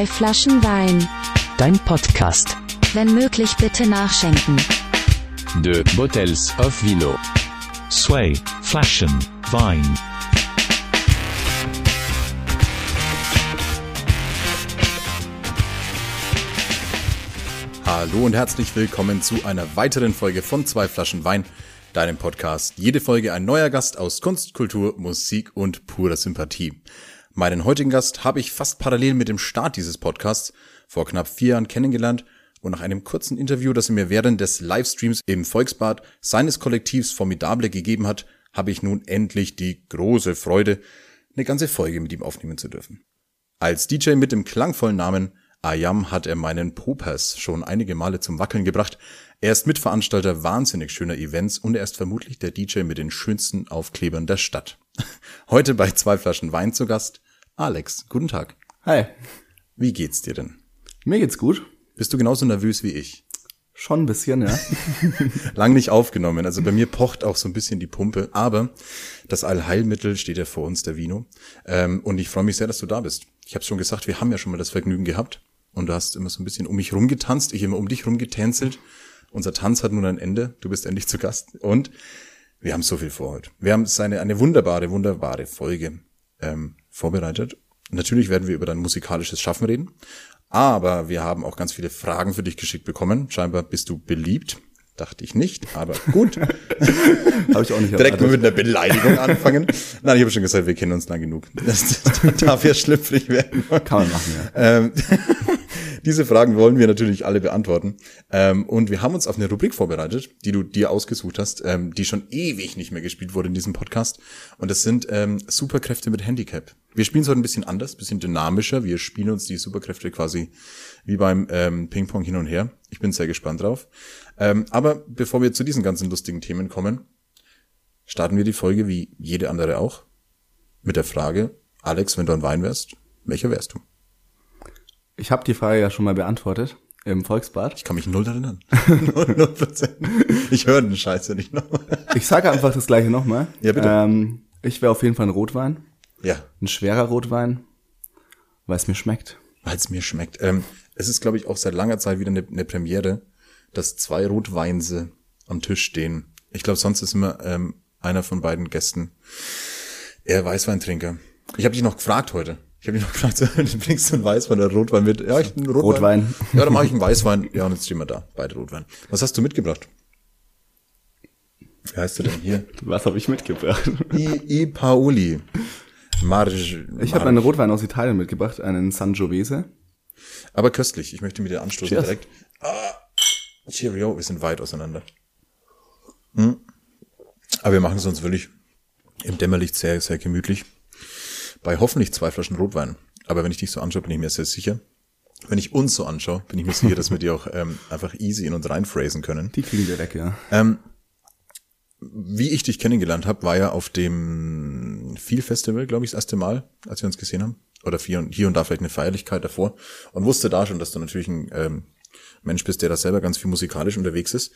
Zwei Flaschen Wein. Dein Podcast. Wenn möglich bitte nachschenken. De Bottles of Vino. Sway, Flaschen, Vine. Hallo und herzlich willkommen zu einer weiteren Folge von Zwei Flaschen Wein, deinem Podcast. Jede Folge ein neuer Gast aus Kunst, Kultur, Musik und purer Sympathie. Meinen heutigen Gast habe ich fast parallel mit dem Start dieses Podcasts vor knapp vier Jahren kennengelernt und nach einem kurzen Interview, das er mir während des Livestreams im Volksbad seines Kollektivs Formidable gegeben hat, habe ich nun endlich die große Freude, eine ganze Folge mit ihm aufnehmen zu dürfen. Als DJ mit dem klangvollen Namen Ayam hat er meinen Popers schon einige Male zum Wackeln gebracht. Er ist Mitveranstalter wahnsinnig schöner Events und er ist vermutlich der DJ mit den schönsten Aufklebern der Stadt. Heute bei zwei Flaschen Wein zu Gast. Alex, guten Tag. Hi, Wie geht's dir denn? mir geht's gut. Bist du genauso nervös wie ich? Schon ein bisschen, ja. Lang nicht aufgenommen. Also bei mir pocht auch so ein bisschen die Pumpe. Aber das Allheilmittel steht ja vor uns, der Vino. Ähm, und ich freue mich sehr, dass du da bist. Ich habe schon gesagt, wir haben ja schon mal das Vergnügen gehabt. Und du hast immer so ein bisschen um mich rumgetanzt, ich immer um dich rumgetänzelt. Unser Tanz hat nun ein Ende. Du bist endlich zu Gast. Und wir haben so viel vor heute. Wir haben eine, eine wunderbare, wunderbare Folge ähm, vorbereitet. Natürlich werden wir über dein musikalisches Schaffen reden. Aber wir haben auch ganz viele Fragen für dich geschickt bekommen. Scheinbar bist du beliebt. Dachte ich nicht, aber gut. Habe ich auch nicht Direkt mal mit einer Beleidigung anfangen. Nein, ich habe schon gesagt, wir kennen uns lang genug. Das, das darf ja schlüpfrig werden. Kann man machen, ja. Ähm, diese Fragen wollen wir natürlich alle beantworten. Ähm, und wir haben uns auf eine Rubrik vorbereitet, die du dir ausgesucht hast, ähm, die schon ewig nicht mehr gespielt wurde in diesem Podcast. Und das sind ähm, Superkräfte mit Handicap. Wir spielen es heute ein bisschen anders, ein bisschen dynamischer. Wir spielen uns die Superkräfte quasi wie beim ähm, Ping-Pong hin und her. Ich bin sehr gespannt drauf. Ähm, aber bevor wir zu diesen ganzen lustigen Themen kommen, starten wir die Folge wie jede andere auch mit der Frage, Alex, wenn du ein Wein wärst, welcher wärst du? Ich habe die Frage ja schon mal beantwortet im Volksbad. Ich kann mich null erinnern. null, null Prozent. Ich höre den Scheiß ja nicht noch. Ich sage einfach das gleiche nochmal. Ja, bitte. Ähm, ich wäre auf jeden Fall ein Rotwein. Ja, Ein schwerer Rotwein, weil es mir schmeckt. weil es mir schmeckt. Ähm, es ist, glaube ich, auch seit langer Zeit wieder eine, eine Premiere, dass zwei Rotweinse am Tisch stehen. Ich glaube, sonst ist immer ähm, einer von beiden Gästen eher Weißweintrinker. Ich habe dich noch gefragt heute. Ich habe dich noch gefragt, so, bringst du einen Weißwein oder Rotwein mit? Ja, ich einen Rotwein. Rotwein. Ja, dann mache ich einen Weißwein. Ja, und jetzt stehen wir da, beide Rotwein. Was hast du mitgebracht? Wie heißt du denn hier? Was habe ich mitgebracht? I, I Paoli. Marge. Ich habe einen Rotwein aus Italien mitgebracht, einen Sangiovese. Aber köstlich. Ich möchte mit dir anstoßen Cheers. direkt. Ah, Cheerio, wir sind weit auseinander. Hm. Aber wir machen es uns wirklich im Dämmerlicht sehr, sehr gemütlich. Bei hoffentlich zwei Flaschen Rotwein. Aber wenn ich dich so anschaue, bin ich mir sehr sicher. Wenn ich uns so anschaue, bin ich mir sicher, dass wir die auch ähm, einfach easy in uns reinphrasen können. Die kriegen wir weg, ja. Ähm, wie ich dich kennengelernt habe, war ja auf dem Feel Festival, glaube ich, das erste Mal, als wir uns gesehen haben. Oder hier und, hier und da vielleicht eine Feierlichkeit davor. Und wusste da schon, dass du natürlich ein ähm, Mensch bist, der da selber ganz viel musikalisch unterwegs ist.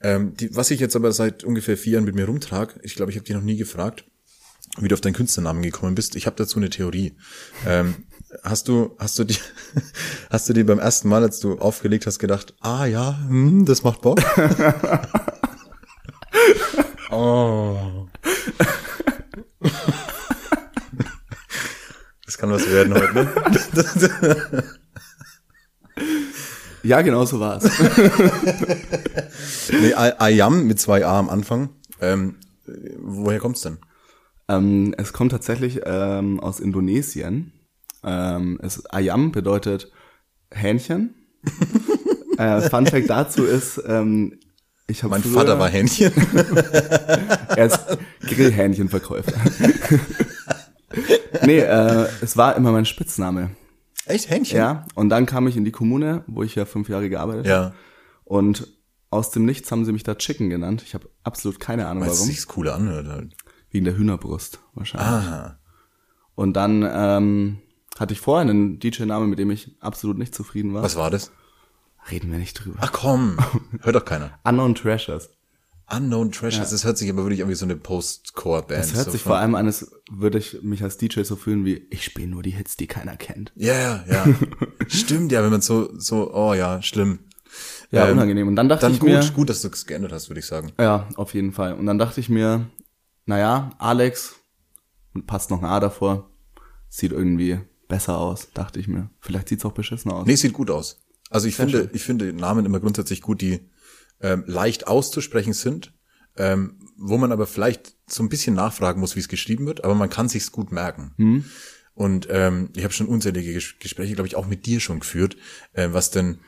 Ähm, die, was ich jetzt aber seit ungefähr vier Jahren mit mir rumtrag, ich glaube, ich habe dich noch nie gefragt, wie du auf deinen Künstlernamen gekommen bist. Ich habe dazu eine Theorie. Ähm, hast du, hast du die, hast du dir beim ersten Mal, als du aufgelegt hast, gedacht, ah ja, hm, das macht Bock? Oh. Das kann was werden heute, ne? Ja, genau so war's. nee, I- Ayam mit zwei A am Anfang. Ähm, woher kommt's denn? ähm, es kommt tatsächlich ähm, aus Indonesien. Ähm, es, Ayam bedeutet Hähnchen. äh, Fun Fact dazu ist, ähm, ich habe Mein Vater war Hähnchen. Er ist Grillhähnchenverkäufer. nee, äh, es war immer mein Spitzname. Echt Hähnchen? Ja, und dann kam ich in die Kommune, wo ich ja fünf Jahre gearbeitet habe. Ja. Und aus dem Nichts haben sie mich da Chicken genannt. Ich habe absolut keine Ahnung Weil es warum. sich cooler anhört halt. Wegen der Hühnerbrust wahrscheinlich. Ah. Und dann ähm, hatte ich vorher einen DJ-Namen, mit dem ich absolut nicht zufrieden war. Was war das? Reden wir nicht drüber. Ach komm, hört doch keiner. Unknown Treasures. Unknown Treasures, das hört sich aber wirklich irgendwie so eine Post-Core-Band. Es hört so sich vor allem an, als würde ich mich als DJ so fühlen wie, ich spiele nur die Hits, die keiner kennt. Ja, ja, ja. Stimmt, ja, wenn man so, so, oh ja, schlimm. Ja, Ähm, unangenehm. Und dann dachte Dann ich gut, mir, gut, dass du es geändert hast, würde ich sagen. ja, auf jeden Fall. Und dann dachte ich mir, naja, Alex, passt noch ein A davor, sieht irgendwie besser aus, dachte ich mir. Vielleicht sieht's auch beschissen aus. Nee, sieht gut aus. Also ich finde, ich finde Namen immer grundsätzlich gut, die ähm, leicht auszusprechen sind, ähm, wo man aber vielleicht so ein bisschen nachfragen muss, wie es geschrieben wird, aber man kann sich's gut merken. Und ähm, ich habe schon unzählige Ges Gespräche, glaube ich, auch mit dir schon geführt, äh, was denn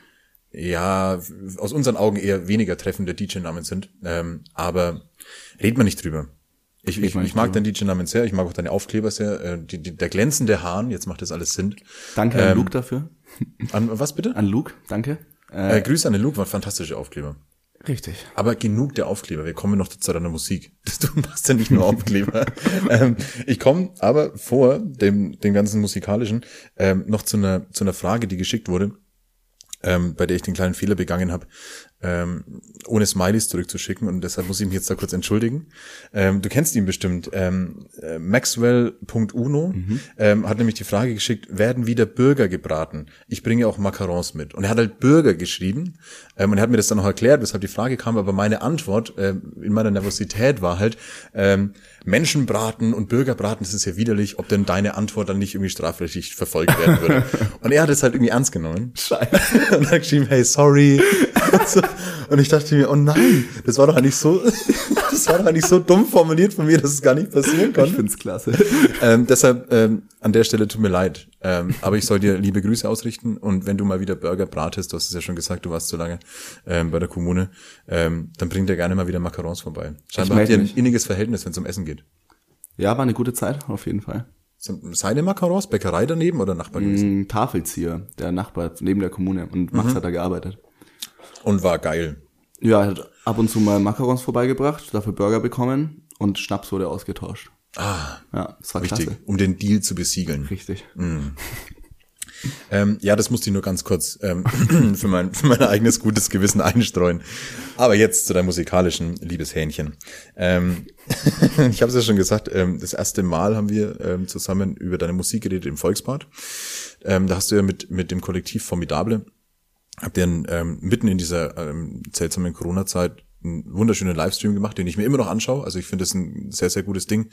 ja aus unseren Augen eher weniger treffende DJ-Namen sind. Ähm, aber redet man nicht drüber. Ich, ich, ich mag drüber. deinen DJ-Namen sehr, ich mag auch deine Aufkleber sehr. Äh, die, die, der glänzende Hahn, jetzt macht das alles Sinn. Danke an Ähm, Luke dafür. An was bitte? An Luke, danke. Äh, Äh, Grüße an den Luke, waren fantastische Aufkleber. Richtig. Aber genug der Aufkleber, wir kommen noch zu deiner Musik. Du machst ja nicht nur Aufkleber. ähm, ich komme aber vor dem, dem ganzen musikalischen ähm, noch zu einer, zu einer Frage, die geschickt wurde, ähm, bei der ich den kleinen Fehler begangen habe, ähm, ohne Smileys zurückzuschicken und deshalb muss ich mich jetzt da kurz entschuldigen. Ähm, du kennst ihn bestimmt. Ähm, äh, Maxwell.uno ähm, hat nämlich die Frage geschickt, werden wieder Burger gebraten? Ich bringe auch Macarons mit. Und er hat halt Burger geschrieben ähm, und er hat mir das dann noch erklärt, weshalb die Frage kam, aber meine Antwort ähm, in meiner Nervosität war halt, ähm, Menschenbraten und Burgerbraten, das ist ja widerlich, ob denn deine Antwort dann nicht irgendwie strafrechtlich verfolgt werden würde. und er hat es halt irgendwie ernst genommen. Scheiße. Und hat geschrieben, hey, sorry. Und, ich dachte mir, oh nein, das war doch eigentlich so, das war doch eigentlich so dumm formuliert von mir, dass es gar nicht passieren Ich konnte. find's klasse. Ähm, deshalb ähm, an der Stelle tut mir leid. Ähm, aber ich soll dir liebe Grüße ausrichten und wenn du mal wieder Burger bratest, du hast es ja schon gesagt, du warst so lange ähm, bei der Kommune, ähm, dann bring dir gerne mal wieder Macarons vorbei. Scheinbar habt ihr ein inniges Verhältnis, wenn es um Essen geht. Ja, war eine gute Zeit, auf jeden Fall. Seine Macarons, Bäckerei daneben oder Nachbar gewesen? Ein Tafelzieher, der Nachbar neben der Kommune. Und Mhm. Max hat da gearbeitet. Und war geil. Ja, er hat ab und zu mal Macarons vorbeigebracht, dafür Burger bekommen und Schnaps wurde ausgetauscht. Ah, Ja, das war wichtig, klasse. um den Deal zu besiegeln. Richtig. Ähm, ja, das musste ich nur ganz kurz ähm, für, mein, für mein eigenes gutes Gewissen einstreuen. Aber jetzt zu deinem musikalischen Liebeshähnchen. Ähm, ich habe es ja schon gesagt, ähm, das erste Mal haben wir ähm, zusammen über deine Musik geredet im Volksbad. Ähm, da hast du ja mit, mit dem Kollektiv Formidable, habt ihr ähm, mitten in dieser ähm, seltsamen Corona-Zeit einen wunderschönen Livestream gemacht, den ich mir immer noch anschaue. Also ich finde das ein sehr, sehr gutes Ding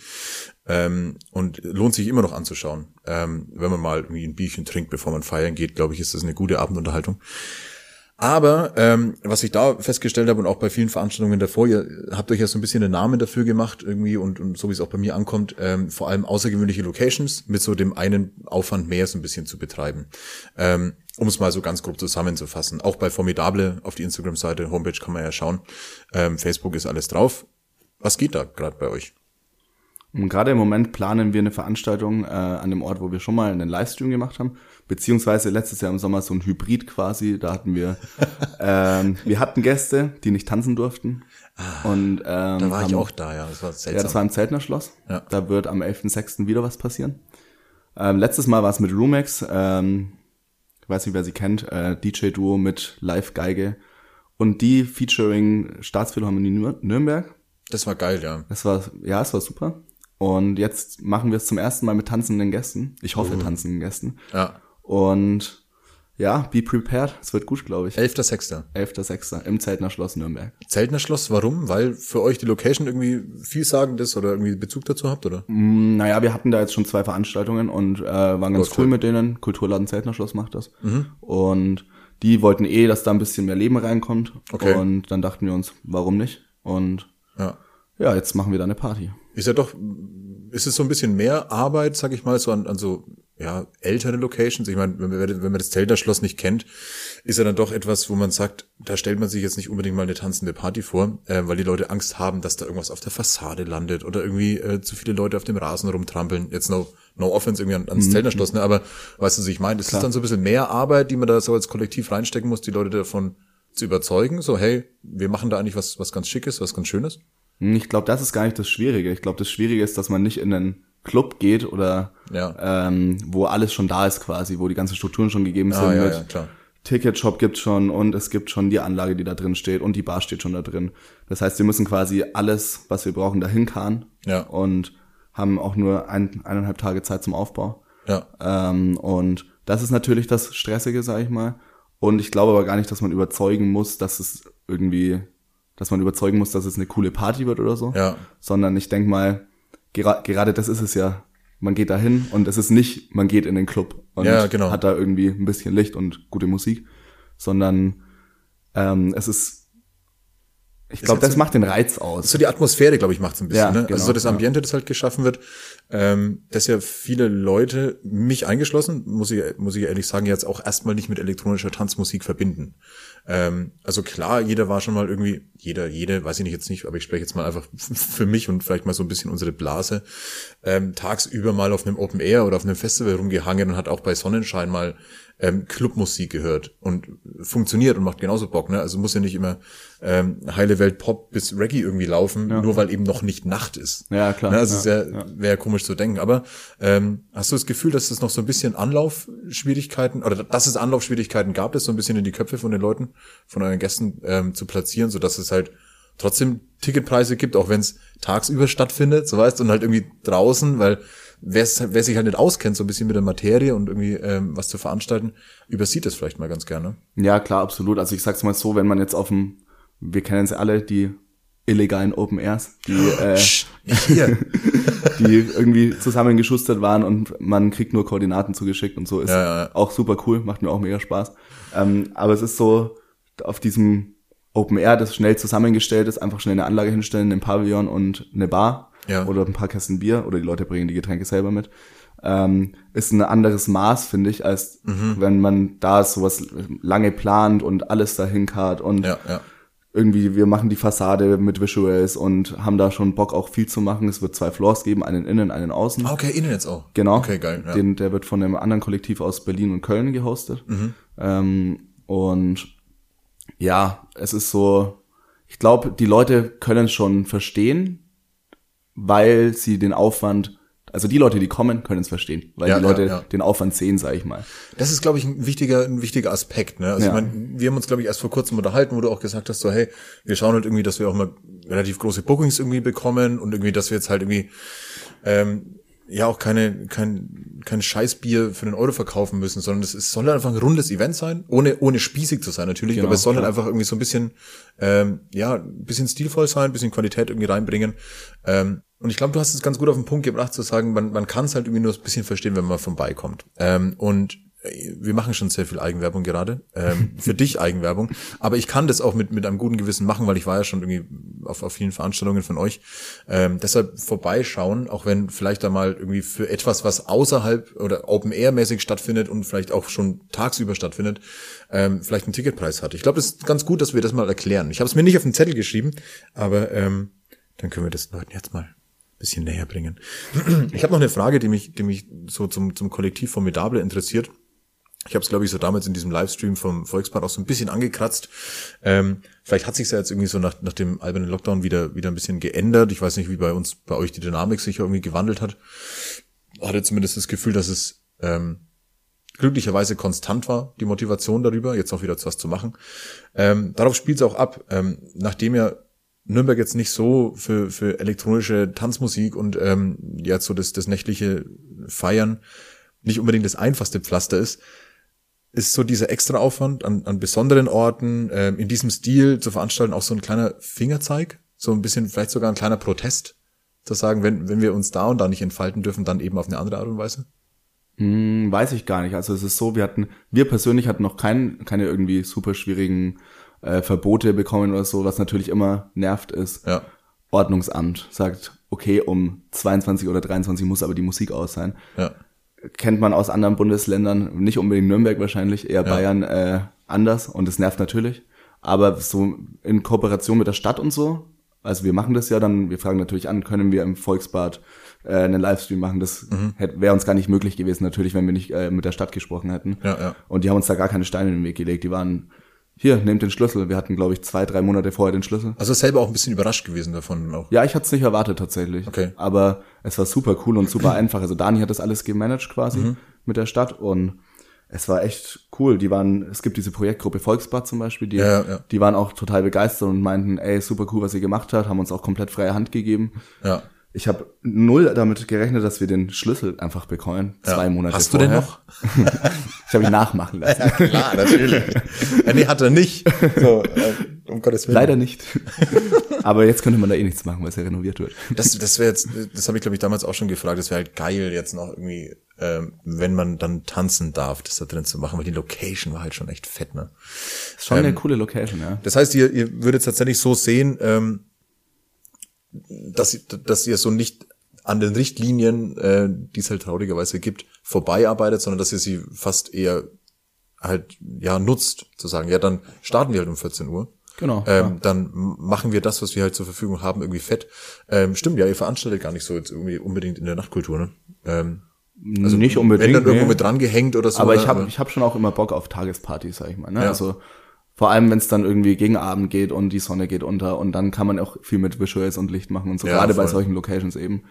ähm, und lohnt sich immer noch anzuschauen. Ähm, wenn man mal irgendwie ein Bierchen trinkt, bevor man feiern geht, glaube ich, ist das eine gute Abendunterhaltung. Aber ähm, was ich da festgestellt habe und auch bei vielen Veranstaltungen davor, ihr habt euch ja so ein bisschen einen Namen dafür gemacht irgendwie und, und so wie es auch bei mir ankommt, ähm, vor allem außergewöhnliche Locations mit so dem einen Aufwand mehr so ein bisschen zu betreiben. Ähm, um es mal so ganz grob zusammenzufassen. Auch bei Formidable auf die Instagram-Seite, Homepage kann man ja schauen. Ähm, Facebook ist alles drauf. Was geht da gerade bei euch? Gerade im Moment planen wir eine Veranstaltung äh, an dem Ort, wo wir schon mal einen Livestream gemacht haben, beziehungsweise letztes Jahr im Sommer so ein Hybrid quasi. Da hatten wir, ähm, wir hatten Gäste, die nicht tanzen durften. und ähm, Da war ich haben- auch da, ja. Das war seltsam. Ja, das war im Zeltner Schloss. Ja. Da wird am 11.06. wieder was passieren. Ähm, letztes Mal war es mit Rumex, ähm, ich weiß nicht, wer sie kennt, äh, DJ-Duo mit Live-Geige und die featuring Staatsphilharmonie Nür- Nürnberg. das war geil, ja. Das war, ja, es war super. Und jetzt machen wir es zum ersten Mal mit tanzenden Gästen. Ich hoffe, tanzenden Gästen. Ja. Und ja, be prepared. Es wird gut, glaube ich. 11.6. 11.06. im Zeltner Schloss Nürnberg. Zeltner Schloss, warum? Weil für euch die Location irgendwie vielsagend ist oder irgendwie Bezug dazu habt, oder? Naja, wir hatten da jetzt schon zwei Veranstaltungen und äh, waren ganz Läuft cool halt. mit denen. Kulturladen Zeltner Schloss macht das. Und die wollten eh, dass da ein bisschen mehr Leben reinkommt. Okay. Und dann dachten wir uns, warum nicht? Und Ja. ja, jetzt machen wir da eine Party. Ist ja doch, ist es so ein bisschen mehr Arbeit, sag ich mal, so an, an so, ja, ältere Locations. Ich meine, wenn man, wenn man das Zelter Schloss nicht kennt, ist ja dann doch etwas, wo man sagt, da stellt man sich jetzt nicht unbedingt mal eine tanzende Party vor, äh, weil die Leute Angst haben, dass da irgendwas auf der Fassade landet oder irgendwie äh, zu viele Leute auf dem Rasen rumtrampeln. Jetzt no, no offense irgendwie an, ans Zeltner Schloss, ne? Aber weißt du, was ich meine? Das ist dann so ein bisschen mehr Arbeit, die man da so als Kollektiv reinstecken muss, die Leute davon zu überzeugen. So, hey, wir machen da eigentlich was, was ganz Schickes, was ganz Schönes. Ich glaube, das ist gar nicht das Schwierige. Ich glaube, das Schwierige ist, dass man nicht in einen Club geht oder Ja. ähm, wo alles schon da ist quasi, wo die ganzen Strukturen schon gegeben sind Ah, ja, ja, klar. Ticketshop gibt's schon und es gibt schon die Anlage, die da drin steht und die Bar steht schon da drin. Das heißt, wir müssen quasi alles, was wir brauchen, dahin karren Ja. und haben auch nur ein, eineinhalb Tage Zeit zum Aufbau. Ja. Ähm, und das ist natürlich das Stressige, sag ich mal. Und ich glaube aber gar nicht, dass man überzeugen muss, dass es irgendwie, dass man überzeugen muss, dass es eine coole Party wird oder so. Ja. Sondern ich denk mal, gera gerade das ist es ja. Man geht da hin und es ist nicht, man geht in den Club und Ja, genau. hat da irgendwie ein bisschen Licht und gute Musik, sondern ähm, es ist, ich glaube, das so- macht den Reiz aus. So die Atmosphäre, glaube ich, macht's ein bisschen. Ja, ne? genau, also so das ja. Ambiente, das halt geschaffen wird, ähm, dass ja viele Leute, mich eingeschlossen, muss ich, muss ich ehrlich sagen, jetzt auch erstmal nicht mit elektronischer Tanzmusik verbinden. Ähm, also klar, jeder war schon mal irgendwie, jeder, jede, weiß ich nicht jetzt nicht, aber ich spreche jetzt mal einfach für mich und vielleicht mal so ein bisschen unsere Blase, ähm, tagsüber mal auf einem Open Air oder auf einem Festival rumgehangen und hat auch bei Sonnenschein mal ähm, Clubmusik gehört und funktioniert und macht genauso Bock, ne? Also muss ja nicht immer ähm, heile Welt Pop bis Reggae irgendwie laufen, nur weil eben noch nicht Nacht ist. Ja, klar. Ne? Also es Ja, ist ja, wäre komisch zu denken. Aber ähm, hast du das Gefühl, dass es noch so ein bisschen Anlaufschwierigkeiten oder dass es Anlaufschwierigkeiten gab, das so ein bisschen in die Köpfe von den Leuten, von euren Gästen ähm, zu platzieren, so dass es halt trotzdem Ticketpreise gibt, auch wenn es tagsüber stattfindet, so weißt, und halt irgendwie draußen, weil wer sich halt nicht auskennt, so ein bisschen mit der Materie und irgendwie ähm, was zu veranstalten, übersieht das vielleicht mal ganz gerne. Ja, klar, absolut. Also ich sag's mal so, wenn man jetzt auf dem, wir kennen es alle, die illegalen Open Airs, die, äh, Hier. die irgendwie zusammengeschustert waren und man kriegt nur Koordinaten zugeschickt und so ist Ja, ja, auch super cool, macht mir auch mega Spaß. Ähm, aber es ist so, auf diesem Open Air, das schnell zusammengestellt ist, einfach schnell eine Anlage hinstellen, einen Pavillon und eine Bar Ja. oder ein paar Kästen Bier oder die Leute bringen die Getränke selber mit. Ähm, ist ein anderes Maß, finde ich, als Mhm. wenn man da sowas lange plant und alles dahin kart und ja, ja. Irgendwie, wir machen die Fassade mit Visuals und haben da schon Bock auch viel zu machen. Es wird zwei Floors geben, einen innen, einen außen. Ah, okay, innen jetzt auch. Genau. Okay, geil. Ja. Den, der wird von einem anderen Kollektiv aus Berlin und Köln gehostet. Mhm. Ähm, und ja, es ist so, ich glaube, die Leute können schon verstehen, weil sie den Aufwand, also die Leute, die kommen, können es verstehen, weil Ja, die Leute ja, ja. den Aufwand sehen, sag ich mal. Das ist, glaube ich, ein wichtiger, ein wichtiger Aspekt. Ne? Also ich meine, wir haben uns, glaube ich, erst vor kurzem unterhalten, wo du auch gesagt hast, so hey, wir schauen halt irgendwie, dass wir auch mal relativ große Bookings irgendwie bekommen und irgendwie, dass wir jetzt halt irgendwie ähm, ja auch keine kein kein Scheißbier für einen Euro verkaufen müssen, sondern es, es soll halt einfach ein rundes Event sein, ohne ohne spießig zu sein natürlich, Genau, aber es soll halt klar. einfach irgendwie so ein bisschen ähm, ja ein bisschen stilvoll sein, ein bisschen Qualität irgendwie reinbringen. Ähm, und ich glaube, du hast es ganz gut auf den Punkt gebracht zu sagen, man, man kann es halt irgendwie nur ein bisschen verstehen, wenn man vorbeikommt. Ähm, und äh, wir machen schon sehr viel Eigenwerbung gerade. Ähm, für dich Eigenwerbung. Aber ich kann das auch mit, mit einem guten Gewissen machen, weil ich war ja schon irgendwie auf, auf vielen Veranstaltungen von euch. Ähm, deshalb vorbeischauen, auch wenn vielleicht da mal irgendwie für etwas, was außerhalb oder Open-Air-mäßig stattfindet und vielleicht auch schon tagsüber stattfindet, ähm, vielleicht einen Ticketpreis hat. Ich glaube, das ist ganz gut, dass wir das mal erklären. Ich habe es mir nicht auf den Zettel geschrieben, aber ähm, dann können wir das Leuten jetzt mal bisschen näher bringen. Ich habe noch eine Frage, die mich, die mich so zum, zum Kollektiv Formidable interessiert. Ich habe es, glaube ich, so damals in diesem Livestream vom Volkspark auch so ein bisschen angekratzt. Ähm, vielleicht hat sich ja jetzt irgendwie so nach, nach dem albernen Lockdown wieder, wieder ein bisschen geändert. Ich weiß nicht, wie bei uns, bei euch die Dynamik sich irgendwie gewandelt hat. Hatte zumindest das Gefühl, dass es ähm, glücklicherweise konstant war, die Motivation darüber, jetzt auch wieder was zu machen. Ähm, darauf spielt es auch ab, ähm, nachdem ja Nürnberg jetzt nicht so für, für elektronische Tanzmusik und ähm, jetzt so das, das nächtliche Feiern nicht unbedingt das einfachste Pflaster ist, ist so dieser extra Aufwand an, an besonderen Orten ähm, in diesem Stil zu veranstalten auch so ein kleiner Fingerzeig, so ein bisschen vielleicht sogar ein kleiner Protest, zu sagen, wenn, wenn wir uns da und da nicht entfalten dürfen, dann eben auf eine andere Art und Weise. Hm, weiß ich gar nicht. Also es ist so, wir hatten, wir persönlich hatten noch kein, keine irgendwie super schwierigen äh, Verbote bekommen oder so, was natürlich immer nervt ist. Ja. Ordnungsamt sagt, okay, um 22 oder 23 muss aber die Musik aus sein. Ja. Kennt man aus anderen Bundesländern, nicht unbedingt Nürnberg wahrscheinlich, eher Bayern äh, anders und das nervt natürlich. Aber so in Kooperation mit der Stadt und so, also wir machen das ja dann, wir fragen natürlich an, können wir im Volksbad äh, einen Livestream machen? Das Mhm. wäre uns gar nicht möglich gewesen, natürlich, wenn wir nicht äh, mit der Stadt gesprochen hätten. Ja, ja. Und die haben uns da gar keine Steine in den Weg gelegt. Die waren, hier, nehmt den Schlüssel. Wir hatten, glaube ich, zwei, drei Monate vorher den Schlüssel. Also selber auch ein bisschen überrascht gewesen davon auch. Ja, ich hatte es nicht erwartet tatsächlich. Okay. Aber es war super cool und super einfach. Also Dani hat das alles gemanagt quasi mit der Stadt und es war echt cool. Die waren, es gibt diese Projektgruppe Volksbad zum Beispiel, die, Ja, ja. die waren auch total begeistert und meinten, ey, super cool, was ihr gemacht habt, haben uns auch komplett freie Hand gegeben. Ja. Ich habe null damit gerechnet, dass wir den Schlüssel einfach bekommen. Zwei Ja. Monate Hast du vorher. den noch? Ich habe ihn nachmachen lassen. Klar, natürlich. ja, nee, hat er nicht. So, äh, um Gottes Willen. Leider nicht. Aber jetzt könnte man da eh nichts machen, weil es ja renoviert wird. Das, das wäre jetzt, das habe ich glaube ich damals auch schon gefragt, das wäre halt geil jetzt noch irgendwie, ähm, wenn man dann tanzen darf, das da drin zu machen, weil die Location war halt schon echt fett, ne? Ist schon eine coole Location, ja. Das heißt, ihr, ihr würdet tatsächlich so sehen, ähm, dass, ihr- dass ihr so nicht an den Richtlinien, äh, die es halt traurigerweise gibt, vorbeiarbeitet, sondern dass ihr sie fast eher halt ja nutzt, zu sagen, ja, dann starten wir halt um 14 Uhr. Genau, Ähm, ja. Dann machen wir das, was wir halt zur Verfügung haben, irgendwie fett. Ähm, stimmt, ja, ihr veranstaltet gar nicht so jetzt irgendwie unbedingt in der Nachtkultur, ne? Ähm, Also nicht unbedingt. wenn dann irgendwo nee. mit dran gehängt oder so. Aber ne? ich habe ich hab schon auch immer Bock auf Tagespartys, sag ich mal. Ne? Ja. Also vor allem, wenn es dann irgendwie gegen Abend geht und die Sonne geht unter und dann kann man auch viel mit Visuals und Licht machen und so. Ja, Gerade bei voll. solchen Locations eben.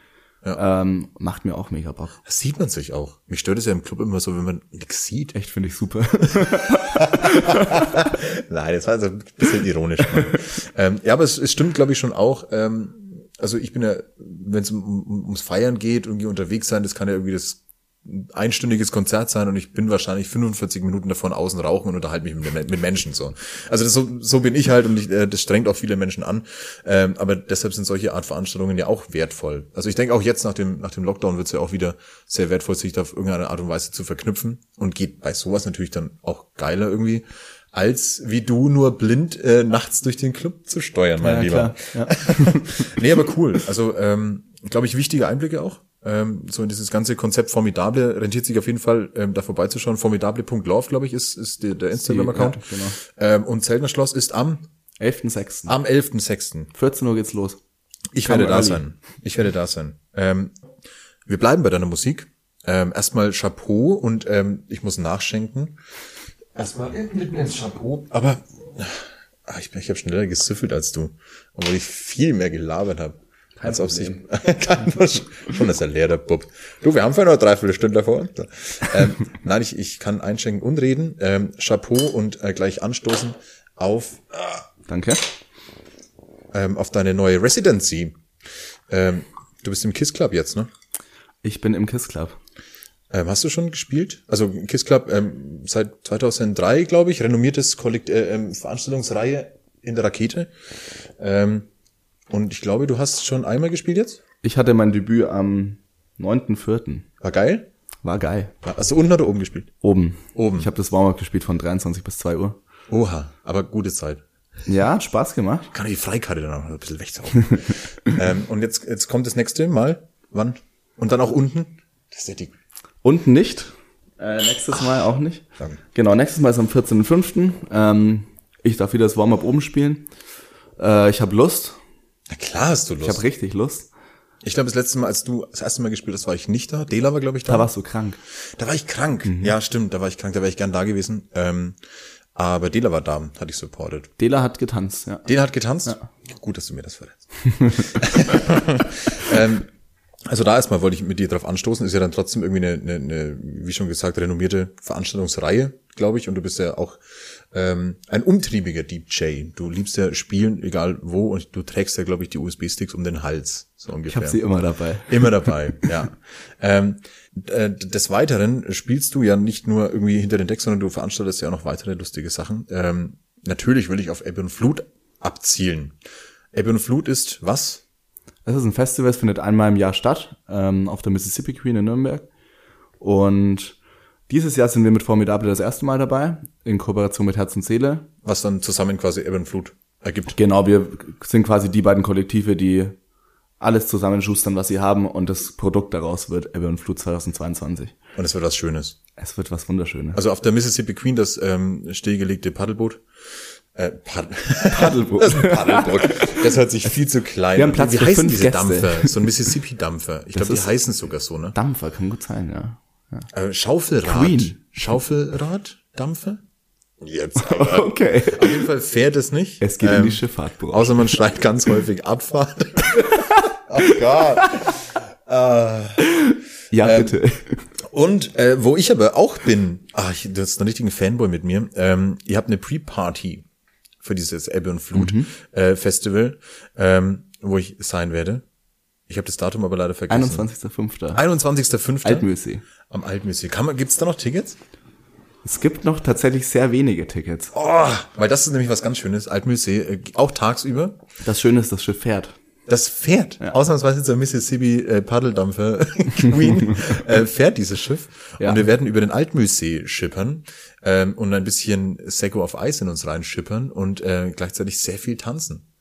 Ähm, macht mir auch mega Bock. das sieht man sich auch. Mich stört es ja im Club immer so, wenn man nichts sieht. Echt finde ich super. Nein, das war so ein bisschen ironisch. ähm, ja, aber es, es stimmt, glaube ich, schon auch. Ähm, also ich bin ja, wenn es um, um, ums Feiern geht, irgendwie unterwegs sein, das kann ja irgendwie das einstündiges Konzert sein und ich bin wahrscheinlich 45 Minuten davon außen rauchen und unterhalte mich mit, mit Menschen so. Also das, so, so bin ich halt und ich, äh, das strengt auch viele Menschen an. Ähm, aber deshalb sind solche Art Veranstaltungen ja auch wertvoll. Also ich denke auch jetzt nach dem, nach dem Lockdown wird es ja auch wieder sehr wertvoll, sich da auf irgendeine Art und Weise zu verknüpfen und geht bei sowas natürlich dann auch geiler irgendwie, als wie du nur blind äh, nachts durch den Club zu steuern, mein Ja, Lieber. klar, nee, aber cool. Also, ähm, glaube ich, wichtige Einblicke auch. Ähm, so in dieses ganze Konzept Formidable rentiert sich auf jeden Fall, ähm, da vorbeizuschauen. Formidable.love, glaube ich, ist, ist der, der Instagram-Account. Ja, genau. ähm, und Zeltner Schloss ist am, 11.06. am 11.06. 14 Uhr geht's los. Ich werde da sein. Ich werde da sein. Ähm, wir bleiben bei deiner Musik. Ähm, erstmal Chapeau und ähm, ich muss nachschenken. Erstmal mitten ins Chapeau. Aber ah, ich, bin- ich habe schneller gesüffelt als du, obwohl ich viel mehr gelabert habe. Als auf sich. Kein Problem. Schon ist er leer, der Bub. Du, wir haben vorhin noch dreiviertel Stunde vor uns. Ähm, nein, ich, ich kann einschenken und reden. Ähm, Chapeau und äh, gleich anstoßen auf Danke. ähm, auf deine neue Residency. Ähm, du bist im Kiss Club jetzt, ne? Ich bin im Kiss Club. Ähm, hast du schon gespielt? Also Kiss Club ähm, seit 2003, glaube ich, renommiertes Kollekt äh, ähm, Veranstaltungsreihe in der Rakete. Ähm, und ich glaube, du hast schon einmal gespielt jetzt. Ich hatte mein Debüt am 9.4. War geil. War geil. Hast du unten oder oben gespielt? Oben. Oben. Ich habe das Warm-up gespielt von 23 bis 2 Uhr. Oha, aber gute Zeit. Ja, hat Spaß gemacht. Kann ich die Freikarte dann auch noch ein bisschen wegzaugen. ähm, und jetzt, jetzt kommt das nächste Mal. Wann? Und dann auch unten. Das ist ja die. Unten nicht. Äh, nächstes Mal auch nicht. Danke. Genau, nächstes Mal ist am 14.05. Ähm, ich darf wieder das Warm-up oben spielen. Äh, ich habe Lust. Na klar hast du Lust. Ich habe richtig Lust. Ich glaube, das letzte Mal, als du das erste Mal gespielt hast, war ich nicht da. Dela war, glaube ich, da. Da warst du krank. Da war ich krank. Mhm. Ja, stimmt, da war ich krank, da wäre ich gern da gewesen. Ähm, aber Dela war da, hatte ich supported. Dela hat getanzt, ja. Dela hat getanzt? Gut, dass du mir das verrätst. ähm, also da erstmal wollte ich mit dir drauf anstoßen, ist ja dann trotzdem irgendwie eine, eine, eine wie schon gesagt, renommierte Veranstaltungsreihe, glaube ich. Und du bist ja auch ähm, ein umtriebiger DJ. Du liebst ja Spielen, egal wo, und du trägst ja, glaube ich, die USB-Sticks um den Hals. So Ich ungefähr. habe sie immer dabei. Immer dabei, ja. Ähm, äh, des Weiteren spielst du ja nicht nur irgendwie hinter den Decks, sondern du veranstaltest ja auch noch weitere lustige Sachen. Ähm, natürlich will ich auf Ebbe und Flut abzielen. Ebbe und Flut ist was? Es ist ein Festival, es findet einmal im Jahr statt, ähm, auf der Mississippi Queen in Nürnberg. Und dieses Jahr sind wir mit Formidable das erste Mal dabei, in Kooperation mit Herz und Seele. Was dann zusammen quasi Ebbe und Flut ergibt. Genau, wir sind quasi die beiden Kollektive, die alles zusammenschustern, was sie haben und das Produkt daraus wird Ebbe und Flut 2022. Und es wird was Schönes. Es wird was Wunderschönes. Also auf der Mississippi Queen das ähm, stillgelegte Paddelboot. Äh, Pad Paddelboot. das Paddelboot. Das hört sich viel zu klein Wir haben. Platz Wie für heißen fünf diese Gäste. Dampfer? So ein Mississippi-Dampfer. Ich glaube, die heißen sogar so, ne? Dampfer kann gut sein, ja. Äh, Schaufelrad. Queen. Schaufelrad? Dampfer? Jetzt aber. Okay. Auf jeden Fall fährt es nicht. Es geht in die Ähm, Schifffahrt, Bro. Außer man schreit ganz häufig Abfahrt. oh Gott. Ja, ähm, bitte. Und äh, wo ich aber auch bin, ach, das ist ein richtiger Fanboy mit mir, ähm, ihr habt eine Pre-Party für dieses Ebbe und Flut äh, Festival, ähm, wo ich sein werde. Ich habe das Datum aber leider vergessen. 21.05. 21.05. Altmühlsee. Am Altmüsli. Kann man, gibt's da noch Tickets? Es gibt noch tatsächlich sehr wenige Tickets. Oh, weil das ist nämlich was ganz Schönes. Altmühlsee, äh, auch tagsüber. Das Schöne ist, das Schiff fährt. Das fährt. Ausnahmsweise zur Mississippi äh, Paddeldampfer Queen äh, fährt dieses Schiff. Ja. Und wir werden über den Altmühlsee schippern ähm, und ein bisschen Seko auf Eis in uns reinschippern und äh, gleichzeitig sehr viel tanzen.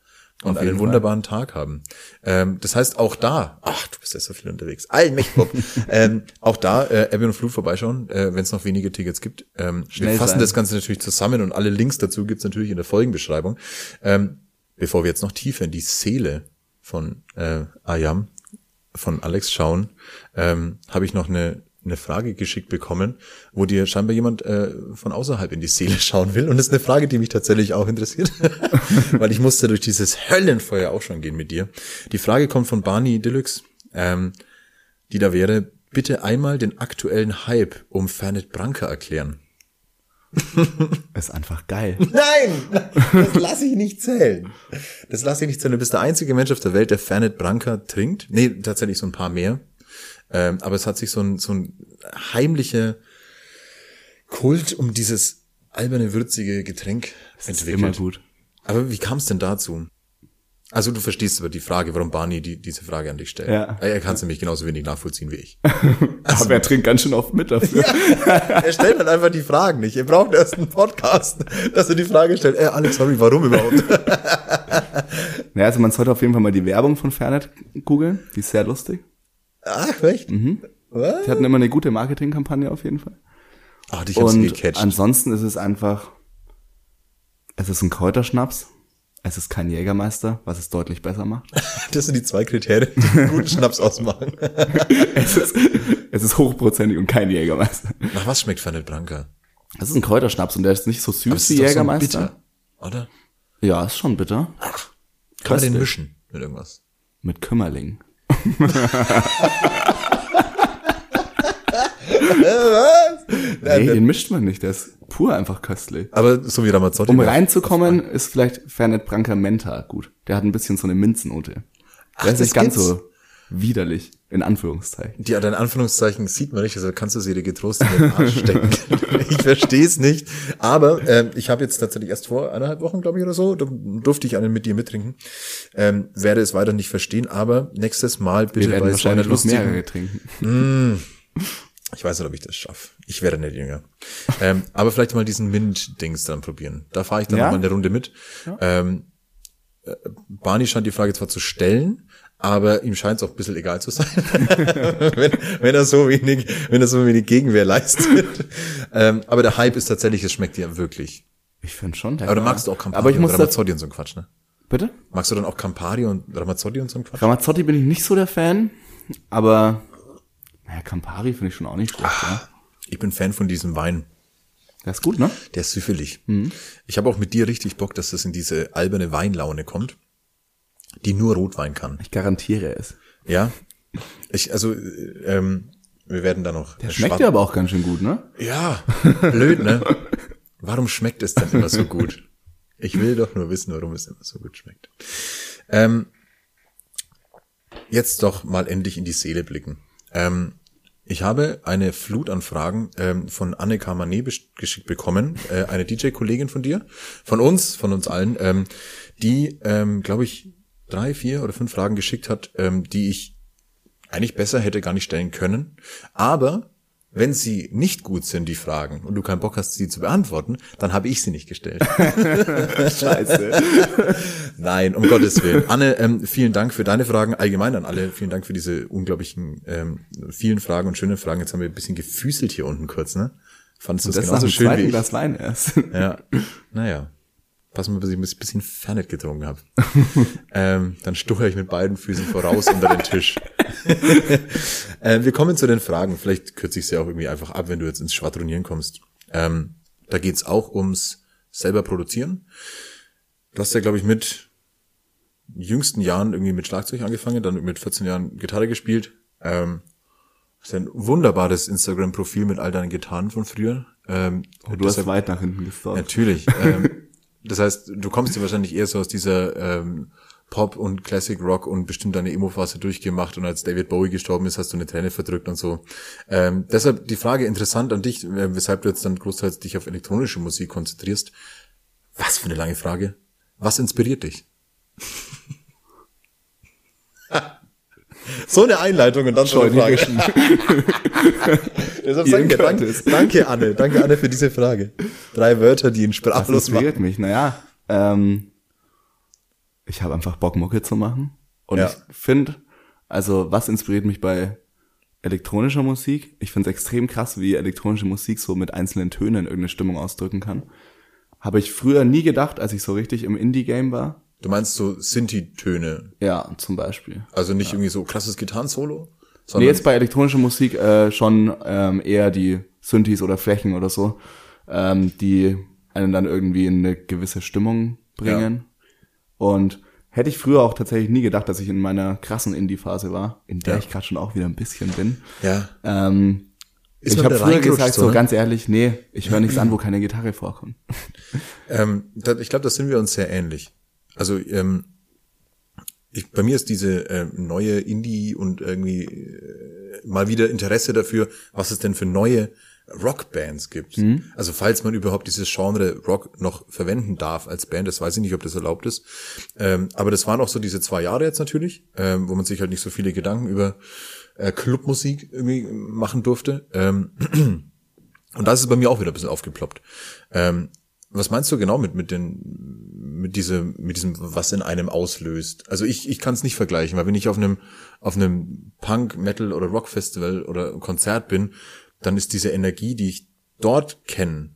Und einen Fall. wunderbaren Tag haben. Ähm, das heißt, auch da, ach, du bist ja so viel unterwegs. Allmächtig. ähm, auch da, äh, Ebbe und Flut vorbeischauen, äh, wenn es noch wenige Tickets gibt. Ähm, wir Schnell fassen sein. das Ganze natürlich zusammen und alle Links dazu gibt's natürlich in der Folgenbeschreibung. Ähm, bevor wir jetzt noch tiefer in die Seele von äh, Ayam, von Alex schauen, ähm, habe ich noch eine, eine Frage geschickt bekommen, wo dir scheinbar jemand äh, von außerhalb in die Seele schauen will. Und das ist eine Frage, die mich tatsächlich auch interessiert, weil ich musste durch dieses Höllenfeuer auch schon gehen mit dir. Die Frage kommt von Barney Deluxe, ähm, die da wäre, bitte einmal den aktuellen Hype um Fernet Branca erklären. Ist einfach geil. Nein, das lasse ich nicht zählen. Das lasse ich nicht zählen. Du bist der einzige Mensch auf der Welt, der Fernet Branca trinkt. Nee, tatsächlich so ein paar mehr. Ähm, aber es hat sich so ein, so ein heimlicher Kult um dieses alberne, würzige Getränk Das ist entwickelt. immer gut. Aber wie kam es denn dazu? Also du verstehst aber die Frage, warum Barney die, diese Frage an dich stellt. Ja. Er kann es nämlich genauso wenig nachvollziehen wie ich. Aber er trinkt ganz schön oft mit dafür. er stellt halt einfach die Fragen nicht. Ihr braucht erst einen Podcast, dass er die Frage stellt. Ey, Alex, sorry, warum überhaupt? Ja, also man sollte auf jeden Fall mal die Werbung von Fernet googeln. Die ist sehr lustig. Ach, echt? Mhm. Was? Die hatten immer eine gute Marketingkampagne auf jeden Fall. Ah, dich hab's Und gecatcht. ansonsten ist es einfach, es ist ein Kräuterschnaps. Es ist kein Jägermeister, was es deutlich besser macht. Das sind die zwei Kriterien, die einen guten Schnaps ausmachen. es, ist, es ist hochprozentig und kein Jägermeister. Nach was schmeckt Fernet Branca? Das ist ein Kräuterschnaps und der ist nicht so süß wie ist doch so Jägermeister. bitter, oder? ja, ist schon bitter. Kann man den mischen mit irgendwas? Mit Kümmerling. Nee, den mischt man nicht, der ist pur einfach köstlich. Aber so wie Ramazzotti. Um reinzukommen, ist vielleicht Fernet Branca Menta gut. Der hat ein bisschen so eine Minznote. Der ist das nicht ganz gibt's? so widerlich, in Anführungszeichen. An deinen Anführungszeichen sieht man nicht, also kannst du sie dir getrost in den Arsch stecken. ich verstehe es nicht. Aber ähm, ich habe jetzt tatsächlich erst vor eineinhalb Wochen, glaube ich, oder so, da durfte ich einen mit dir mittrinken. Ähm, werde es weiter nicht verstehen, aber nächstes Mal bitte Wir werden bei so wahrscheinlich noch lustigen, mehrere trinken. Ich weiß nicht, ob ich das schaffe. Ich werde nicht jünger. ähm, aber vielleicht mal diesen Mint-Dings dann probieren. Da fahre ich dann Ja? noch mal eine Runde mit. Ähm, äh, Barney scheint die Frage zwar zu stellen, aber ihm scheint es auch ein bisschen egal zu sein, wenn, wenn er so wenig, wenn er so wenig Gegenwehr leistet. ähm, aber der Hype ist tatsächlich, es schmeckt dir wirklich. Ich finde schon. Aber du magst auch Campari Aber ich muss und Ramazzotti und so ein Quatsch, ne? bitte? Magst du dann auch Campari und Ramazzotti und so ein Quatsch? Ramazzotti bin ich nicht so der Fan, aber naja, Campari finde ich schon auch nicht schlecht. Ah. Ja. Ich bin Fan von diesem Wein. Der ist gut, ne? Der ist süffelig. Mhm. Ich habe auch mit dir richtig Bock, dass das in diese alberne Weinlaune kommt, die nur Rotwein kann. Ich garantiere es. Ja. Ich, also, äh, ähm, wir werden da noch. Der schmeckt ja aber auch ganz schön gut, ne? Ja, blöd, ne? Warum schmeckt es denn immer so gut? Ich will doch nur wissen, warum es immer so gut schmeckt. Ähm, jetzt doch mal endlich in die Seele blicken. Ähm, ich habe eine Flut an Fragen ähm, von Annika Manet besch- geschickt bekommen, äh, eine DJ-Kollegin von dir, von uns, von uns allen, ähm, die, ähm, glaube ich, drei, vier oder fünf Fragen geschickt hat, ähm, die ich eigentlich besser hätte gar nicht stellen können. Aber wenn sie nicht gut sind, die Fragen, und du keinen Bock hast, sie zu beantworten, dann habe ich sie nicht gestellt. Scheiße. Nein, um Gottes Willen. Anne, ähm, vielen Dank für deine Fragen. Allgemein an alle, vielen Dank für diese unglaublichen ähm, vielen Fragen und schönen Fragen. Jetzt haben wir ein bisschen gefüßelt hier unten kurz, ne? Fandest du Das genauso schön wie ich? Glas Wein erst. Ja, naja. Pass mal, bis ich ein bisschen Fernet getrunken habe. ähm, dann stuchere ich mit beiden Füßen voraus unter den Tisch. äh, wir kommen zu den Fragen. Vielleicht kürze ich sie auch irgendwie einfach ab, wenn du jetzt ins Schwadronieren kommst. Ähm, da geht's auch ums selber produzieren. Du hast ja, glaube ich, mit jüngsten Jahren irgendwie mit Schlagzeug angefangen, dann mit 14 Jahren Gitarre gespielt. Ähm, Das ist ein wunderbares Instagram-Profil mit all deinen Gitarren von früher. Ähm, Oh, du hast weit nach hinten gestalkt. Natürlich. ähm, das heißt, du kommst ja wahrscheinlich eher so aus dieser ähm, Pop und Classic Rock und bestimmt deine Emo-Phase durchgemacht und als David Bowie gestorben ist, hast du eine Träne verdrückt und so. Ähm, deshalb die Frage interessant an dich, äh, weshalb du jetzt dann großteils dich auf elektronische Musik konzentrierst. Was für eine lange Frage. Was inspiriert dich? so eine Einleitung und dann schon eine Frage. Deshalb Ihr danke, könnt danke, Anne, danke Anne für diese Frage. Drei Wörter, die ihn sprachlos machen. inspiriert mich? Naja, ähm, ich habe einfach Bock, Mucke zu machen. Und Ja. ich finde, also was inspiriert mich bei elektronischer Musik? Ich finde es extrem krass, wie elektronische Musik so mit einzelnen Tönen irgendeine Stimmung ausdrücken kann. Habe ich früher nie gedacht, als ich so richtig im Indie-Game war. Du meinst so Sinti-Töne, Ja, zum Beispiel. also nicht irgendwie so krasses Gitarrensolo, Nee, sondern jetzt bei elektronischer Musik äh, schon ähm, eher die Synthes oder Flächen oder so, ähm, die einen dann irgendwie in eine gewisse Stimmung bringen. Und hätte ich früher auch tatsächlich nie gedacht, dass ich in meiner krassen Indie-Phase war, in der Ja. ich gerade schon auch wieder ein bisschen bin. ja, Ähm, Ist ich habe früher gesagt, so, ne? ganz ehrlich, nee, ich höre nichts an, wo keine Gitarre vorkommt. ähm, ich glaube, da sind wir uns sehr ähnlich. Also ähm, ich, bei mir ist diese ähm, neue Indie und irgendwie äh, mal wieder Interesse dafür, was es denn für neue Rockbands gibt. Also falls man überhaupt dieses Genre Rock noch verwenden darf als Band, das weiß ich nicht, ob das erlaubt ist. Ähm, aber das waren auch so diese zwei Jahre jetzt natürlich, ähm, wo man sich halt nicht so viele Gedanken über äh, Clubmusik irgendwie machen durfte. Ähm, und da ist es bei mir auch wieder ein bisschen aufgeploppt. Ähm, was meinst du genau mit mit den mit diesem mit diesem was in einem auslöst? Also ich ich kann es nicht vergleichen, weil wenn ich auf einem auf einem Punk, Metal oder Rock Festival oder Konzert bin, dann ist diese Energie, die ich dort kenne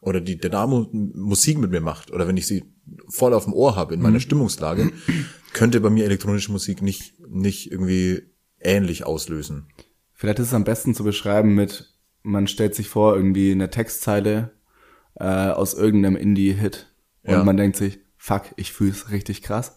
oder die der da Mu- Musik mit mir macht oder wenn ich sie voll auf dem Ohr habe in meiner Stimmungslage, könnte bei mir elektronische Musik nicht nicht irgendwie ähnlich auslösen. Vielleicht ist es am besten zu beschreiben mit, man stellt sich vor, irgendwie eine Textzeile äh, aus irgendeinem Indie-Hit und Ja. man denkt sich, fuck, ich fühl's richtig krass.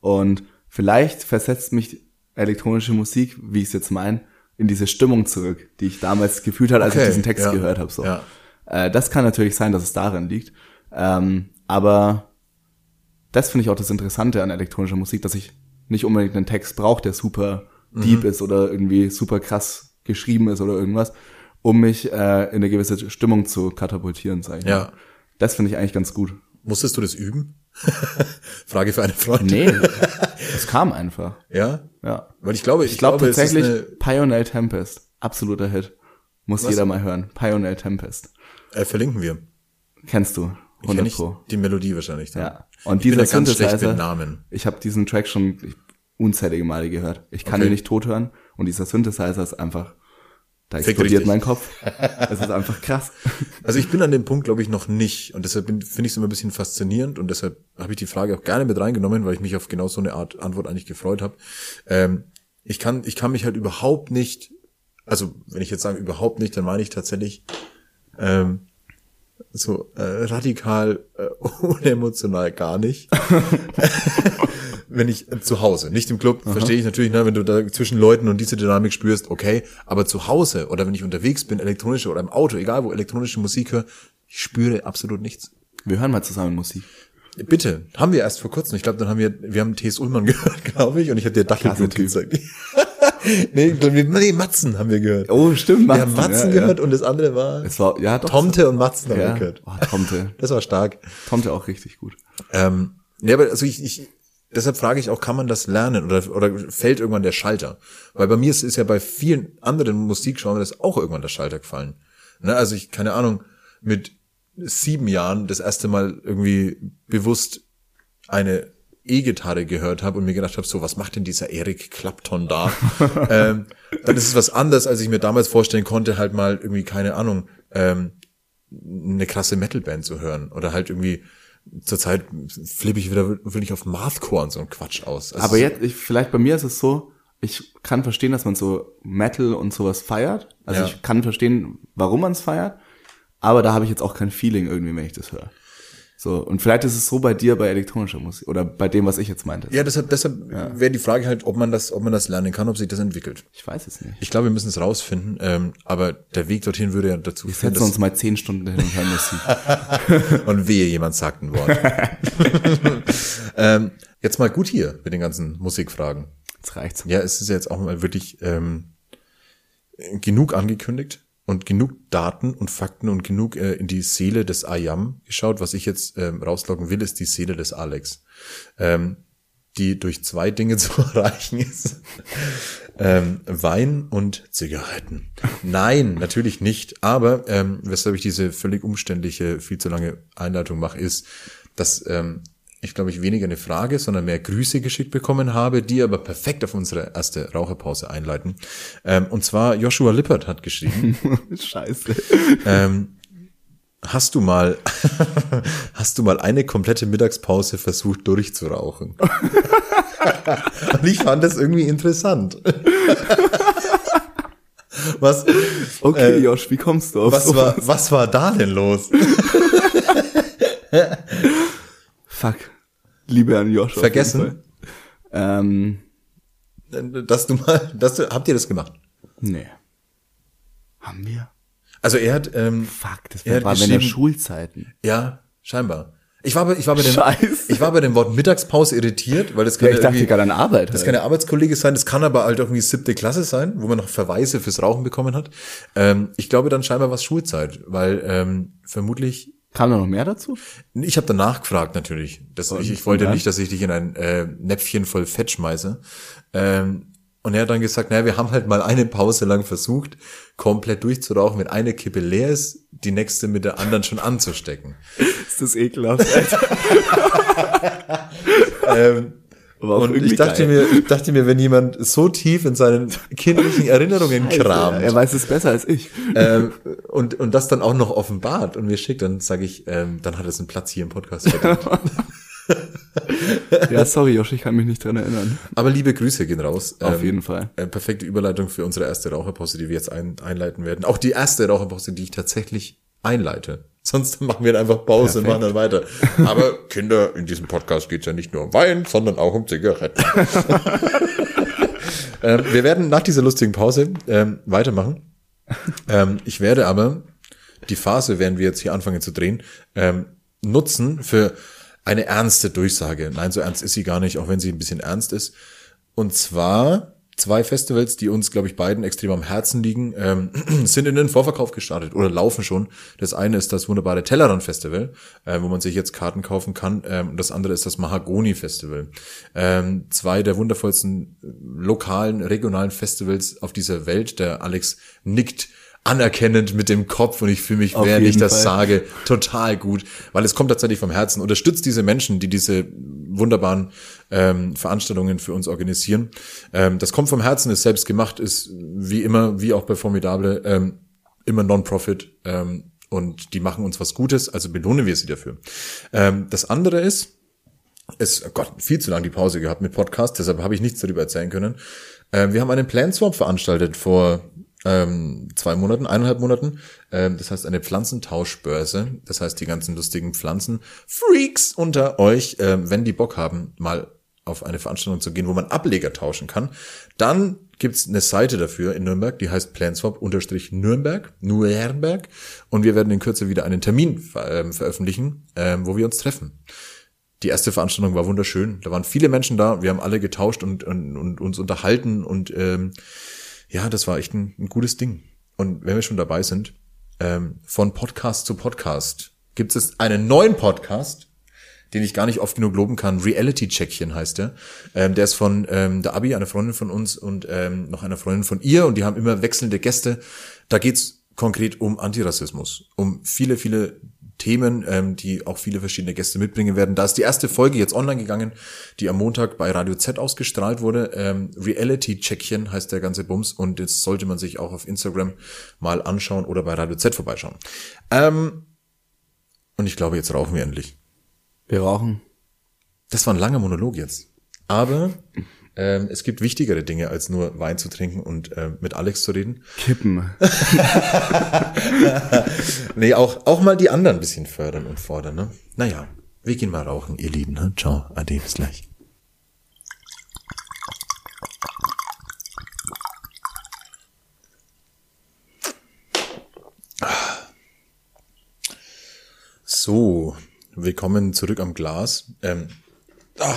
Und vielleicht versetzt mich elektronische Musik, wie ich es jetzt meine, in diese Stimmung zurück, die ich damals gefühlt habe, als Okay, ich diesen Text ja, gehört habe. So. ja. Äh, das kann natürlich sein, dass es daran liegt. Ähm, aber das finde ich auch das Interessante an elektronischer Musik, dass ich nicht unbedingt einen Text brauche, der super deep ist oder irgendwie super krass geschrieben ist oder irgendwas, um mich äh, in eine gewisse Stimmung zu katapultieren, sag ich mal. Ja. Das finde ich eigentlich ganz gut. Musstest du das üben? Frage für einen Freund. Nee, es kam einfach. Ja? Ja. Weil ich glaube, ich, Ich glaube glaube, tatsächlich, Pioneer Tempest, absoluter Hit. Muss Was? jeder mal hören. Pioneer Tempest. äh, verlinken wir. Kennst du? Ich kenne 100 nicht Pro. die Melodie wahrscheinlich. Dann. Ja. Und ich dieser da ganz schlecht Synthesizer, mit Namen. ich habe diesen Track schon unzählige Male gehört. Ich kann Okay. ihn nicht tot hören und dieser Synthesizer ist einfach, da Fick explodiert richtig. mein Kopf. Es ist einfach krass. Also ich bin an dem Punkt, glaube ich, noch nicht. Und deshalb finde ich es immer ein bisschen faszinierend und deshalb habe ich die Frage auch gerne mit reingenommen, weil ich mich auf genau so eine Art Antwort eigentlich gefreut habe. Ähm, ich kann, ich kann mich halt überhaupt nicht, also wenn ich jetzt sage überhaupt nicht, dann meine ich tatsächlich ähm, so äh, radikal äh, unemotional gar nicht. wenn ich äh, zu Hause, nicht im Club, verstehe ich natürlich, ne, wenn du da zwischen Leuten und diese Dynamik spürst, okay, aber zu Hause oder wenn ich unterwegs bin, elektronische oder im Auto, egal wo elektronische Musik höre, ich spüre absolut nichts. Wir hören mal zusammen Musik. Bitte, haben wir erst vor kurzem. Ich glaube, dann haben wir, wir haben T.S. Ullmann gehört, glaube ich, und ich habe dir Typ. gezeigt. nee, nee, Matzen haben wir gehört. Oh, stimmt, wir haben Matzen ja, gehört Ja. und das andere war Es war, ja, doch. Tomte und Matzen haben wir ja. gehört. Oh, Tomte. Das war stark. Tomte auch richtig gut. Ähm, ja, aber also ich, ich deshalb frage ich auch, kann man das lernen oder oder fällt irgendwann der Schalter? Weil bei mir ist, ist ja bei vielen anderen Musikgenres auch irgendwann der Schalter gefallen. Ne, also ich keine Ahnung mit sieben Jahren das erste Mal irgendwie bewusst eine E-Gitarre gehört habe und mir gedacht habe, so was macht denn dieser Eric Clapton da? ähm, dann ist es was anderes, als ich mir damals vorstellen konnte, halt mal irgendwie keine Ahnung ähm, eine krasse Metalband zu hören oder halt irgendwie zurzeit flippe ich wieder wirklich auf Mathcore und so ein Quatsch aus. Also Aber jetzt, ich, vielleicht bei mir ist es so, ich kann verstehen, dass man so Metal und sowas feiert. Also Ja. ich kann verstehen, warum man es feiert. Aber da habe ich jetzt auch kein Feeling irgendwie, wenn ich das höre. So, und vielleicht ist es so bei dir bei elektronischer Musik oder bei dem, was ich jetzt meinte. Ja, deshalb, deshalb wäre die Frage halt, ob man das, ob man das lernen kann, ob sich das entwickelt. Ich weiß es nicht. Ich glaube, wir müssen es rausfinden, ähm, aber der Weg dorthin würde ja dazu Wir führen, setzen uns mal zehn Stunden hin und hören Musik. und wehe, jemand sagt ein Wort. ähm, jetzt mal gut hier mit den ganzen Musikfragen. Jetzt reicht's. Ja, es ist jetzt auch mal wirklich ähm, genug angekündigt und genug Daten und Fakten und genug äh, in die Seele des Ayam geschaut. Was ich jetzt ähm, rauslocken will, ist die Seele des Alex, ähm, die durch zwei Dinge zu erreichen ist. ähm, Wein und Zigaretten. Nein, natürlich nicht. Aber ähm, weshalb ich diese völlig umständliche, viel zu lange Einleitung mache, ist, dass ähm, ich glaube ich weniger eine Frage, sondern mehr Grüße geschickt bekommen habe, die aber perfekt auf unsere erste Raucherpause einleiten. Ähm, und zwar Joshua Lippert hat geschrieben, Scheiße. ähm, hast du mal, hast du mal eine komplette Mittagspause versucht durchzurauchen? und ich fand das irgendwie interessant. was, Okay, Äh, Josh, wie kommst du auf was sowas? war, was war da denn los? Fuck. Liebe an Josh. auf Vergessen? Ähm, Dass du mal, dass du, habt ihr das gemacht? nee. Haben wir? Also er hat, ähm, Fuck, das hat war in der Schulzeiten. Ja, scheinbar. Ich war, bei, ich, war bei dem, Scheiße. ich war bei dem Wort Mittagspause irritiert, weil das kann Ja, ich dachte gerade an Arbeit. das halt. kann eine Arbeitskollege sein, das kann aber halt irgendwie siebte Klasse sein, wo man noch Verweise fürs Rauchen bekommen hat. Ähm, ich glaube dann scheinbar war es Schulzeit, weil ähm, vermutlich, Kam da noch mehr dazu? ich habe danach gefragt natürlich. Das, ich, ich wollte nicht, dass ich dich in ein äh, Näpfchen voll Fett schmeiße. Ähm, und er hat dann gesagt, naja, wir haben halt mal eine Pause lang versucht, komplett durchzurauchen, wenn eine Kippe leer ist, die nächste mit der anderen schon anzustecken. Ist das ekelhaft, Alter. Ähm, und ich dachte geil. mir, ich dachte mir, wenn jemand so tief in seinen kindlichen Erinnerungen kramt Er weiß es besser als ich. ähm, und, und das dann auch noch offenbart und mir schickt, dann sage ich, ähm, dann hat es einen Platz hier im Podcast. Ja, sorry, Josh, ich kann mich nicht dran erinnern. Aber liebe Grüße gehen raus. Auf Ähm, jeden Fall. Äh, perfekte Überleitung für unsere erste Raucherpause, die wir jetzt ein, einleiten werden. Auch die erste Raucherpause, die ich tatsächlich einleite. Sonst machen wir einfach Pause und machen dann weiter. Aber Kinder, in diesem Podcast geht's ja nicht nur um Wein, sondern auch um Zigaretten. ähm, wir werden nach dieser lustigen Pause ähm, weitermachen. Ähm, ich werde aber die Phase, während wir jetzt hier anfangen zu drehen, ähm, nutzen für eine ernste Durchsage. Nein, so ernst ist sie gar nicht, auch wenn sie ein bisschen ernst ist. Und zwar zwei Festivals, die uns, glaube ich, beiden extrem am Herzen liegen, ähm, sind in den Vorverkauf gestartet oder laufen schon. Das eine ist das wunderbare Tellerrand Festival, äh, wo man sich jetzt Karten kaufen kann. Ähm, das andere ist das Mahagoni Festival. Ähm, zwei der wundervollsten äh, lokalen, regionalen Festivals auf dieser Welt. Der Alex nickt anerkennend mit dem Kopf und ich fühle mich, Auf während ich das Fall. sage, total gut, weil es kommt tatsächlich vom Herzen. Unterstützt diese Menschen, die diese wunderbaren ähm, Veranstaltungen für uns organisieren. Ähm, das kommt vom Herzen, ist selbst gemacht, ist wie immer, wie auch bei Formidable, ähm, immer Non-Profit ähm, und die machen uns was Gutes, also belohnen wir sie dafür. Ähm, das andere ist, es, oh Gott, viel zu lang die Pause gehabt mit Podcast, deshalb habe ich nichts darüber erzählen können. Ähm, wir haben einen Plan Swap veranstaltet vor ähm, zwei Monaten, eineinhalb Monaten. Ähm, das heißt eine Pflanzentauschbörse. Das heißt die ganzen lustigen Pflanzen-Freaks unter euch, ähm, wenn die Bock haben, mal auf eine Veranstaltung zu gehen, wo man Ableger tauschen kann, dann gibt's eine Seite dafür in Nürnberg, die heißt planswap-nürnberg, Nürnberg, und wir werden in Kürze wieder einen Termin ähm, veröffentlichen, ähm, wo wir uns treffen. Die erste Veranstaltung war wunderschön. Da waren viele Menschen da. Wir haben alle getauscht und, und, und uns unterhalten und ähm, ja, das war echt ein, ein gutes Ding. Und wenn wir schon dabei sind, ähm, von Podcast zu Podcast gibt es einen neuen Podcast, den ich gar nicht oft genug loben kann. Reality Checkchen heißt der. Ähm, der ist von ähm, der Abi, eine Freundin von uns und ähm, noch einer Freundin von ihr und die haben immer wechselnde Gäste. Da geht's konkret um Antirassismus, um viele, viele Themen, ähm, die auch viele verschiedene Gäste mitbringen werden. Da ist die erste Folge jetzt online gegangen, die am Montag bei Radio Z ausgestrahlt wurde. Ähm, Reality Checkchen heißt der ganze Bums und jetzt sollte man sich auch auf Instagram mal anschauen oder bei Radio Z vorbeischauen. Ähm, und ich glaube, jetzt rauchen wir endlich. Wir rauchen. Das war ein langer Monolog jetzt. Aber ähm, es gibt wichtigere Dinge, als nur Wein zu trinken und ähm, mit Alex zu reden. Kippen. Nee, auch, auch mal die anderen ein bisschen fördern und fordern, ne? Naja. Wir gehen mal rauchen, ihr Lieben. Ne? Ciao, ade, bis gleich. So, willkommen zurück am Glas. Ähm, ah,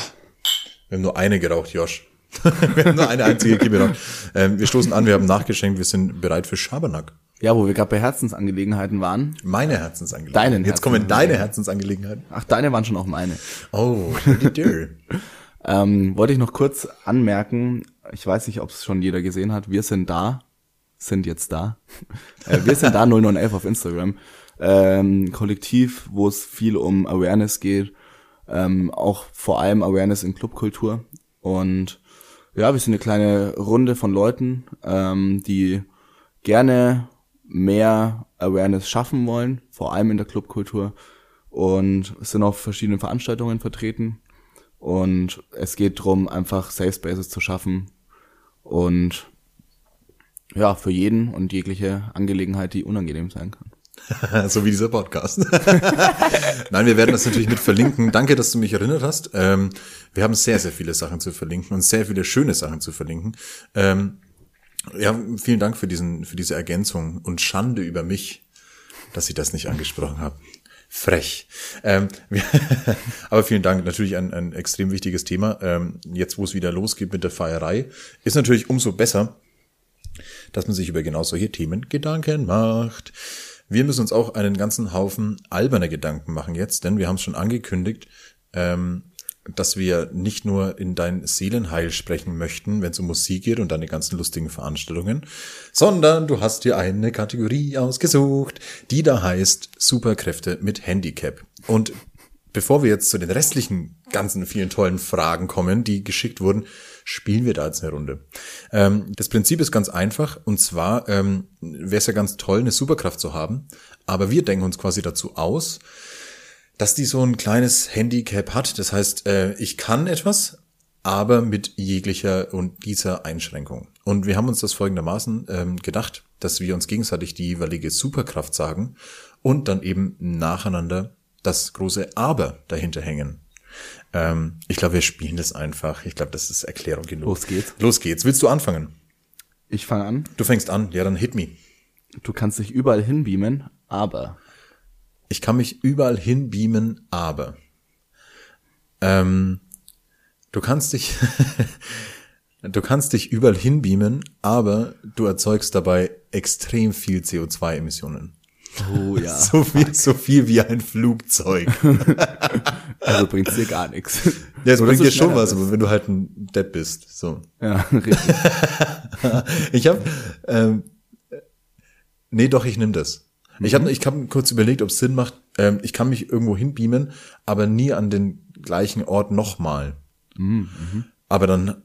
wir haben nur eine geraucht, Josh. wir haben nur eine einzige geraucht. Ähm, wir stoßen an, wir haben nachgeschenkt, wir sind bereit für Schabernack. Ja, wo wir gerade bei Herzensangelegenheiten waren. Meine Herzensangelegenheiten. Deinen Jetzt kommen deine Herzensangelegenheiten. Ach, deine waren schon auch meine. Oh, dear. Ähm, wollte ich noch kurz anmerken, ich weiß nicht, ob es schon jeder gesehen hat, wir sind da, sind jetzt da. äh, wir sind da 0911 auf Instagram. Ähm, Kollektiv, wo es viel um Awareness geht, ähm, auch vor allem Awareness in Clubkultur. Und ja, wir sind eine kleine Runde von Leuten, ähm, die gerne mehr Awareness schaffen wollen, vor allem in der Clubkultur. Und sind auf verschiedenen Veranstaltungen vertreten. Und es geht drum, einfach Safe Spaces zu schaffen. Und ja, für jeden und jegliche Angelegenheit, die unangenehm sein kann. so wie dieser Podcast. Nein, wir werden das natürlich mit verlinken. Danke, dass du mich erinnert hast. Ähm, wir haben sehr, sehr viele Sachen zu verlinken und sehr viele schöne Sachen zu verlinken. Ähm, ja, vielen Dank für diesen, für diese Ergänzung und Schande über mich, dass ich das nicht angesprochen habe. Frech. Ähm, wir, aber vielen Dank. Natürlich ein, ein extrem wichtiges Thema. Ähm, jetzt, wo es wieder losgeht mit der Feierei, ist natürlich umso besser, dass man sich über genau solche Themen Gedanken macht. Wir müssen uns auch einen ganzen Haufen alberner Gedanken machen jetzt, denn wir haben es schon angekündigt, ähm, dass wir nicht nur in dein Seelenheil sprechen möchten, wenn es um Musik geht und deine ganzen lustigen Veranstaltungen, sondern du hast dir eine Kategorie ausgesucht, die da heißt Superkräfte mit Handicap. Und bevor wir jetzt zu den restlichen ganzen vielen tollen Fragen kommen, die geschickt wurden, spielen wir da jetzt eine Runde. Ähm, das Prinzip ist ganz einfach und zwar ähm, wäre es ja ganz toll, eine Superkraft zu haben, aber wir denken uns quasi dazu aus, dass die so ein kleines Handicap hat. Das heißt, äh, ich kann etwas, aber mit jeglicher und dieser Einschränkung. Und wir haben uns das folgendermaßen ähm, gedacht, dass wir uns gegenseitig die jeweilige Superkraft sagen und dann eben nacheinander das große Aber dahinter hängen. Ähm, ich glaube, wir spielen das einfach. Ich glaube, das ist Erklärung genug. Los geht's. Los geht's. Willst du anfangen? Ich fange an. Du fängst an. Ja, dann hit me. Du kannst dich überall hinbeamen, aber Ich kann mich überall hinbeamen, aber ähm, du kannst dich du kannst dich überall hinbeamen, aber du erzeugst dabei extrem viel CO2-Emissionen. Oh ja, So viel, so viel wie ein Flugzeug. also bringt's dir gar nichts. Ja, es bringt dir schon was, aber wenn du halt ein Depp bist. So. Ja, richtig. Ich habe, ähm, nee, doch, ich nehme das. Ich habe ich hab kurz überlegt, ob es Sinn macht. Ähm, ich kann mich irgendwo hinbeamen, aber nie an den gleichen Ort nochmal. Aber dann,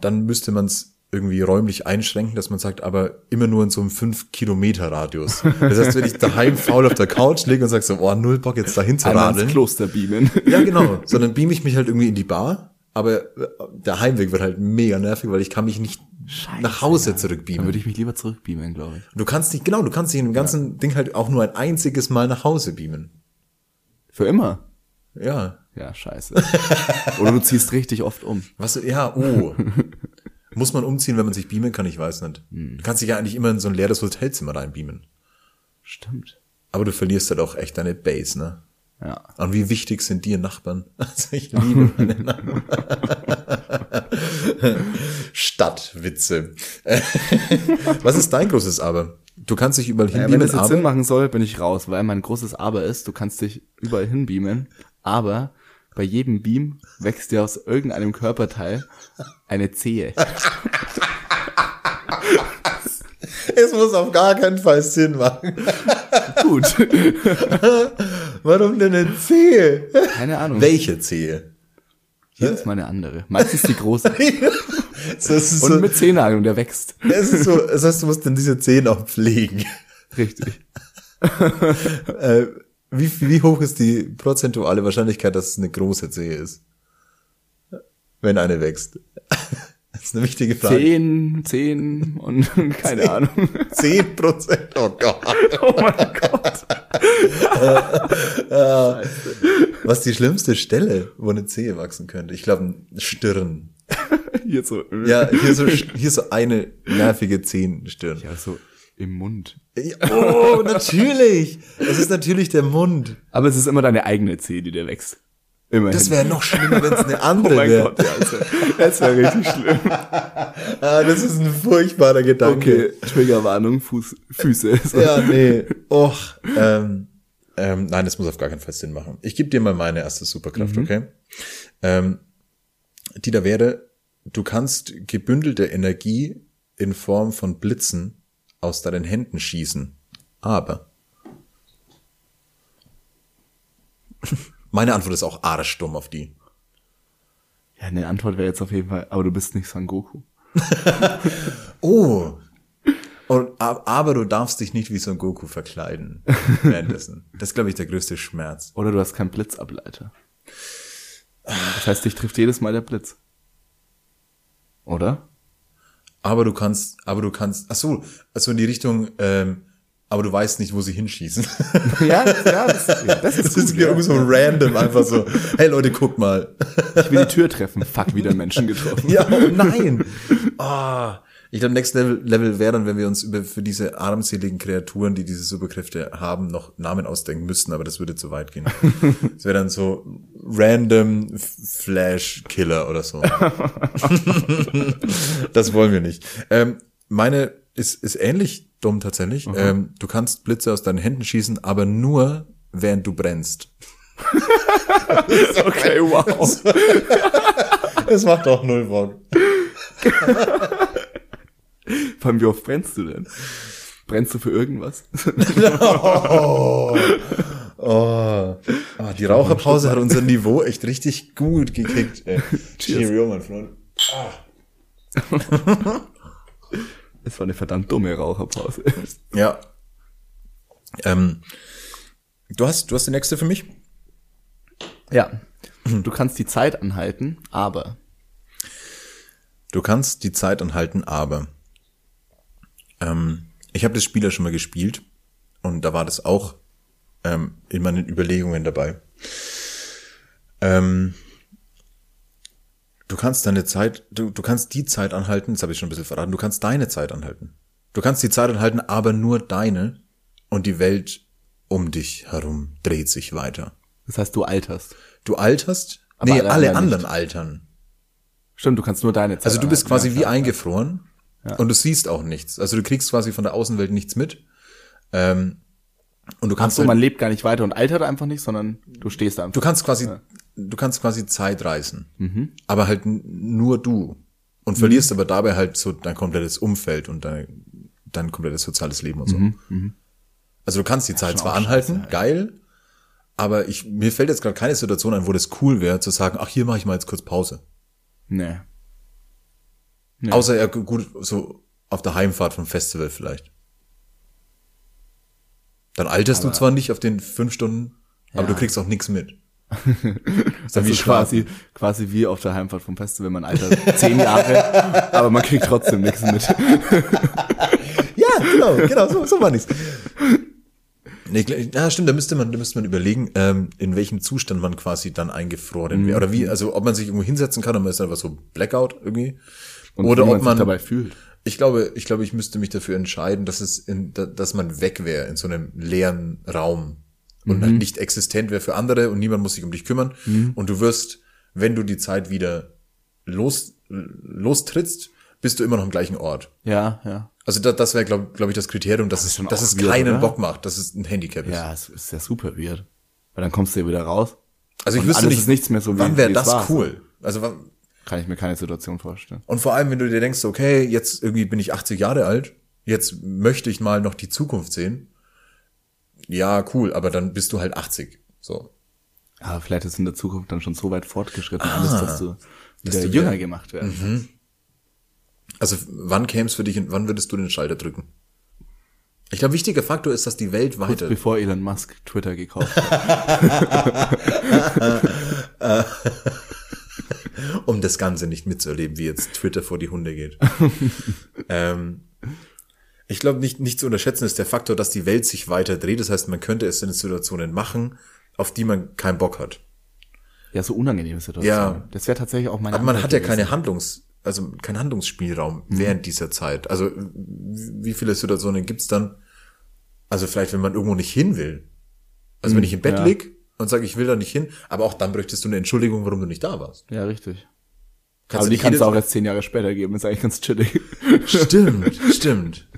dann müsste man es irgendwie räumlich einschränken, dass man sagt, aber immer nur in so einem 5 Kilometer Radius. Das heißt, wenn ich daheim faul auf der Couch liege und sag so, oh, null Bock jetzt dahin zu Einmal radeln. Kloster beamen. Ja, genau. Sondern beam ich mich halt irgendwie in die Bar, aber äh, der Heimweg wird halt mega nervig, weil ich kann mich nicht nach Hause Dann zurückbeamen. würde ich mich lieber zurückbeamen, glaube ich. Du kannst nicht, genau, du kannst dich in dem ganzen Ding halt auch nur ein einziges Mal nach Hause beamen. Für immer. Ja. Ja, scheiße. Oder du ziehst richtig oft um. Was, ja, oh. Muss man umziehen, wenn man sich beamen kann? Ich weiß nicht. Du kannst dich ja eigentlich immer in so ein leeres Hotelzimmer reinbeamen. Stimmt. Aber du verlierst halt auch echt deine Base, ne? Ja. Und wie wichtig sind dir Nachbarn? Also ich liebe meine Nachbarn. Stadtwitze. Was ist dein großes Aber? Du kannst dich überall Ja, wenn hinbeamen, das jetzt aber Sinn machen soll, bin ich raus, weil mein großes Aber ist, du kannst dich überall hinbeamen, aber bei jedem Beam wächst dir aus irgendeinem Körperteil eine Zehe. es muss auf gar keinen Fall Sinn machen. Gut. Warum denn eine Zehe? Keine Ahnung. Welche Zehe? Jedes Mal eine andere. Meistens die große. Das ist Und so, mit Zehennagel und der wächst. es ist so, das heißt, du musst dann diese Zehen auch pflegen. Richtig. Äh, wie, wie hoch ist die prozentuale Wahrscheinlichkeit, dass es eine große Zehe ist? Wenn eine wächst. Das ist eine wichtige Frage. Zehn, zehn und keine Ahnung. Zehn Prozent. Oh Gott. Oh mein Gott. Was die schlimmste Stelle, wo eine Zehe wachsen könnte? Ich glaube, Stirn. Hier so, Ja, hier so, hier so eine nervige Zehenstirn. ja, so im Mund. Oh, natürlich. Es ist natürlich der Mund. Aber es ist immer deine eigene Zehe, die dir wächst. Immerhin. Das wäre noch schlimmer, wenn es eine Oh andere mein wäre. Gott, ja, das wäre das wär richtig schlimm. Ah, das ist ein furchtbarer Gedanke. Okay, Triggerwarnung, Fuß, Füße. So. Ja, nee. Och. Ähm, ähm, nein, das muss auf gar keinen Fall Sinn machen. Ich gebe dir mal meine erste Superkraft, okay? Ähm, die da wäre, du kannst gebündelte Energie in Form von Blitzen aus deinen Händen schießen. Aber meine Antwort ist auch arschdumm auf die. Ja, eine Antwort wäre jetzt auf jeden Fall, aber du bist nicht Son Goku. Oh. Und, ab- aber du darfst dich nicht wie Son Goku verkleiden währenddessen. Das ist, glaube ich, der größte Schmerz. Oder du hast keinen Blitzableiter. Das heißt, dich trifft jedes Mal der Blitz. Oder? Aber du kannst, aber du kannst, ach so, also in die Richtung, ähm, aber du weißt nicht, wo sie hinschießen. Ja, ja, das, das Das ist ist gut. irgendwie so random, einfach so, hey Leute, guckt mal. Ich will die Tür treffen. Fuck, wieder Menschen getroffen. Ja, oh nein. Ah, ich glaube, Next Level, Level wäre dann, wenn wir uns über für diese armseligen Kreaturen, die diese Superkräfte haben, noch Namen ausdenken müssten, aber das würde zu weit gehen. Das wäre dann so random Flash Killer oder so. das wollen wir nicht. Ähm, meine ist, ist ähnlich dumm tatsächlich. Ähm, du kannst Blitze aus deinen Händen schießen, aber nur während du brennst. Okay, wow. Es macht auch null Bock. Vor allem, wie oft brennst du denn? Brennst du für irgendwas? Oh. Oh. Ah, die Raucherpause hat unser Niveau echt richtig gut gekickt. Ey. Cheerio, mein Freund. Es war eine verdammt dumme Raucherpause. Ja. Ähm, du hast, du hast die nächste für mich? Ja. Du kannst die Zeit anhalten, aber Du kannst die Zeit anhalten, aber ähm, ich habe das Spiel ja schon mal gespielt und da war das auch ähm, in meinen Überlegungen dabei. Ähm, du kannst deine Zeit, du, du kannst die Zeit anhalten, das habe ich schon ein bisschen verraten, du kannst deine Zeit anhalten. Du kannst die Zeit anhalten, aber nur deine und die Welt um dich herum dreht sich weiter. das heißt, du alterst. Du alterst, Aber nee, alle alle anderen altern. Stimmt, du kannst nur deine Zeit Also du bist quasi wie klar. Eingefroren und du siehst auch nichts. Also du kriegst quasi von der Außenwelt nichts mit. Ähm, und du Ach kannst so, halt, man lebt gar nicht weiter und altert einfach nicht, sondern du stehst da einfach. du kannst quasi du kannst quasi Zeit reisen. Aber halt nur du und verlierst aber dabei halt so dein komplettes Umfeld und dein dein komplettes soziales Leben und so. Also du kannst die Zeit schon zwar anhalten, scheiße, geil, aber ich mir fällt jetzt gerade keine Situation ein, wo das cool wäre zu sagen, ach hier mache ich mal jetzt kurz Pause. Nee. Ja. Außer ja gut so auf der Heimfahrt vom Festival vielleicht. Dann alterst du zwar nicht auf den fünf Stunden, aber Ja. du kriegst auch nichts mit. ist dann Also wie quasi, quasi. wie auf der Heimfahrt vom Festival, man altert zehn Jahre, aber man kriegt trotzdem nichts mit. Ja, genau, genau, so, so war nichts. Nee, ja, stimmt, da müsste man, da müsste man überlegen, ähm, in welchem Zustand man quasi dann eingefroren wäre. Oder wie, also ob man sich irgendwo hinsetzen kann man ist einfach so Blackout irgendwie. Und Oder ob man dabei fühlt. Ich glaube, ich glaube, ich müsste mich dafür entscheiden, dass es in, da- dass man weg wäre in so einem leeren Raum und halt nicht existent wäre für andere und niemand muss sich um dich kümmern. Und du wirst, wenn du die Zeit wieder los, lostrittst, bist du immer noch am gleichen Ort. Ja, ja. Also das, das wäre, glaube glaub ich, das Kriterium, dass, es, schon dass es weird, keinen oder? Bock macht, dass es ein Handicap ist. Ja, es ist ja super weird. Weil dann kommst du ja wieder raus. also ich wüsste nicht, ist nichts mehr so, wann wäre es das war. cool? Also wann- Kann ich mir keine Situation vorstellen. Und vor allem, wenn du dir denkst, okay, jetzt irgendwie bin ich 80 Jahre alt, jetzt möchte ich mal noch die Zukunft sehen. Ja, cool, aber dann bist du halt 80. So. Aber vielleicht ist in der Zukunft dann schon so weit fortgeschritten alles, dass du wieder Ah. du jünger wieder- gemacht werden. Also wann käme es für dich und wann würdest du den Schalter drücken? Ich glaube, wichtiger Faktor ist, dass die Welt Kurz weiter. bevor Elon Musk Twitter gekauft hat. um das Ganze nicht mitzuerleben, wie jetzt Twitter vor die Hunde geht. ähm, ich glaube, nicht, nicht zu unterschätzen ist der Faktor, dass die Welt sich weiter dreht. Das heißt, man könnte es in Situationen machen, auf die man keinen Bock hat. Ja, so unangenehme Situation. Ja. Das wäre tatsächlich auch mein Aber man hat ja gewesen. keine Handlungs, also keinen Handlungsspielraum während dieser Zeit. Also wie viele Situationen gibt's dann? Also vielleicht, wenn man irgendwo nicht hin will. Also wenn ich im Bett ja. lieg und sage, ich will da nicht hin, aber auch dann bräuchtest du eine Entschuldigung, warum du nicht da warst. Ja, richtig. Kannst Aber die kannst du auch erst zehn Jahre später geben, ist eigentlich ganz chillig. Stimmt, stimmt.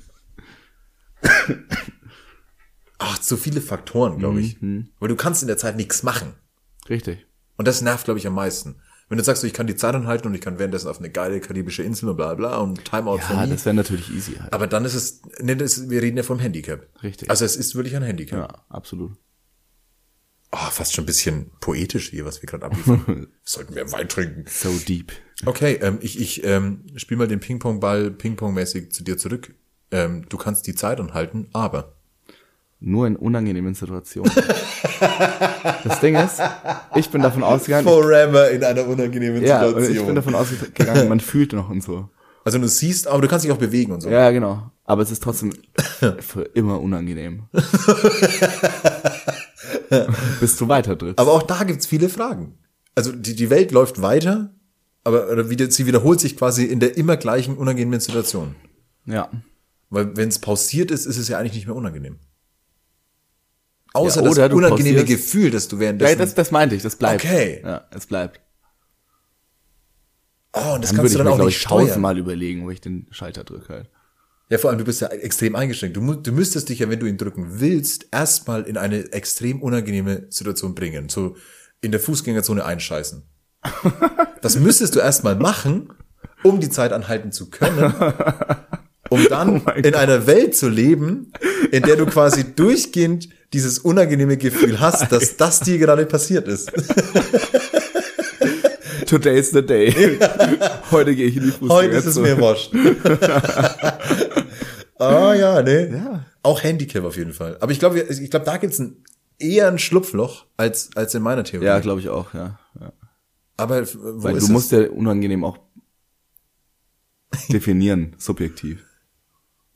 Ach, zu viele Faktoren, glaube ich. Weil du kannst in der Zeit nichts machen. Richtig. Und das nervt, glaube ich, am meisten. Wenn du sagst, ich kann die Zeit anhalten und ich kann währenddessen auf eine geile karibische Insel und bla bla und Timeout Ja, das wäre natürlich easy halt. Aber dann ist es, nee, das, wir reden ja vom Handicap. Richtig. Also es ist wirklich ein Handicap. Ja, absolut. Oh, fast schon ein bisschen poetisch hier, was wir gerade abliefern. Sollten wir Wein trinken. So deep. Okay, ähm, ich, ich ähm, spiel mal den Ping-Pong-Ball Ping-Pong-mäßig zu dir zurück. Ähm, du kannst die Zeit anhalten, aber Nur in unangenehmen Situationen. das Ding ist, ich bin davon ausgegangen, forever in einer unangenehmen ja, und ich bin davon ausgegangen, man fühlt noch und so. also du siehst, aber du kannst dich auch bewegen und so. Ja, genau. Aber es ist trotzdem für immer unangenehm. Bis du weiter drückst. Aber auch da gibt's viele Fragen. Also die, die Welt läuft weiter, aber wieder, sie wiederholt sich quasi in der immer gleichen unangenehmen Situation. ja. Weil wenn es pausiert ist, ist es ja eigentlich nicht mehr unangenehm. Außer Ja, das unangenehme Gefühl, dass du Ja, währenddessen... das, das meinte ich, das bleibt. Okay. Ja, es bleibt. oh, und das Dann kannst du dann mir, auch nicht ich, steuern. tausendmal überlegen, wo ich den Schalter drücke halt. Ja, vor allem, du bist ja extrem eingeschränkt. Du, du müsstest dich ja, wenn du ihn drücken willst, erstmal in eine extrem unangenehme Situation bringen. So in der Fußgängerzone einscheißen. Das müsstest du erstmal machen, um die Zeit anhalten zu können. Um dann mein in einer Welt zu leben, in der du quasi durchgehend dieses unangenehme Gefühl hast, dass das dir gerade passiert ist. Today's the day. Heute gehe ich in die Fußgängerzone. Heute ist es mir wurscht. Ah ja, ne? Ja. Auch Handicap auf jeden Fall. Aber ich glaube, ich glaube, da gibt's ein, eher ein Schlupfloch als als in meiner Theorie. Ja, glaube ich auch, ja. ja. Aber wo Weil ist du musst ja unangenehm auch definieren, subjektiv.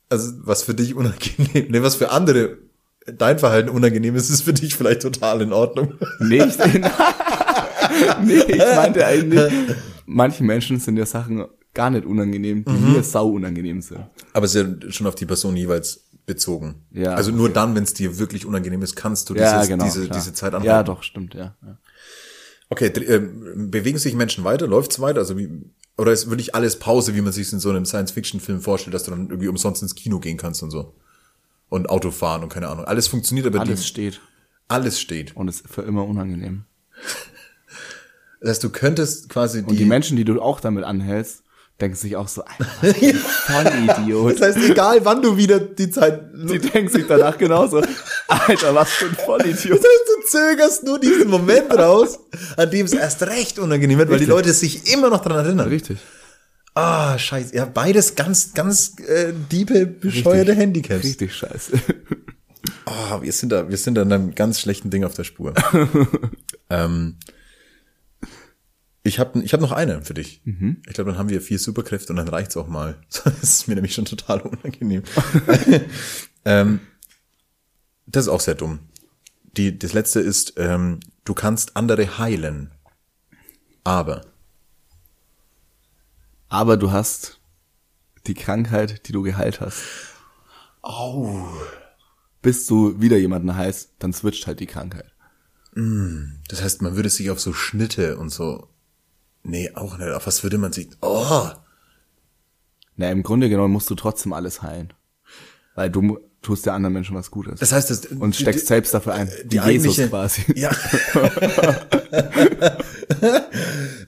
also was für dich unangenehm, ne, was für andere dein Verhalten unangenehm ist, ist für dich vielleicht total in Ordnung. Nee, ich, nee, ich meinte eigentlich, manche Menschen sind ja Sachen gar nicht unangenehm, die Mhm. mir sau unangenehm sind. Aber es ist ja schon auf die Person jeweils bezogen. Ja. Also nur dann, wenn es dir wirklich unangenehm ist, kannst du Ja, dieses, genau. diese, klar. diese Zeit anhalten. Ja, doch, stimmt, ja. ja. Okay, ähm, bewegen sich Menschen weiter? Läuft's weiter? Also wie, oder ist wirklich alles Pause, wie man sich in so einem Science-Fiction-Film vorstellt, dass du dann irgendwie umsonst ins Kino gehen kannst und so? Und Auto fahren und keine Ahnung. Alles funktioniert, aber Alles die, steht alles steht. und ist für immer unangenehm. Das heißt, du könntest quasi Und die Menschen, die du auch damit anhältst, denken sich auch so, Alter, was für ein Vollidiot. Das heißt, egal wann du wieder die Zeit. Die denken sich danach genauso, Alter, was für ein Vollidiot. Das heißt, du zögerst nur diesen Moment raus, an dem es erst recht unangenehm wird, weil die Richtig. Leute sich immer noch dran erinnern. Richtig. Ah, scheiße. Ja, beides ganz, ganz äh, diepe, bescheuerte Handicaps. Richtig scheiße. Ah, wir sind da, wir sind da in einem ganz schlechten Ding auf der Spur. ähm, ich habe ich hab noch eine für dich. Ich glaube, dann haben wir vier Superkräfte und dann reicht's auch mal. Das ist mir nämlich schon total unangenehm. ähm, das ist auch sehr dumm. Die, das letzte ist, ähm, du kannst andere heilen. Aber Aber du hast die Krankheit, die du geheilt hast. Au. Bis du wieder jemanden heißt, dann switcht halt die Krankheit. Das heißt, man würde sich auf so Schnitte und so. Nee, auch nicht. Auf was würde man sich. Oh! Na, im Grunde genommen musst du trotzdem alles heilen. Weil du tust der anderen Menschen was Gutes. Das heißt, das, und steckst selbst dafür ein. die Jesus quasi. Ja.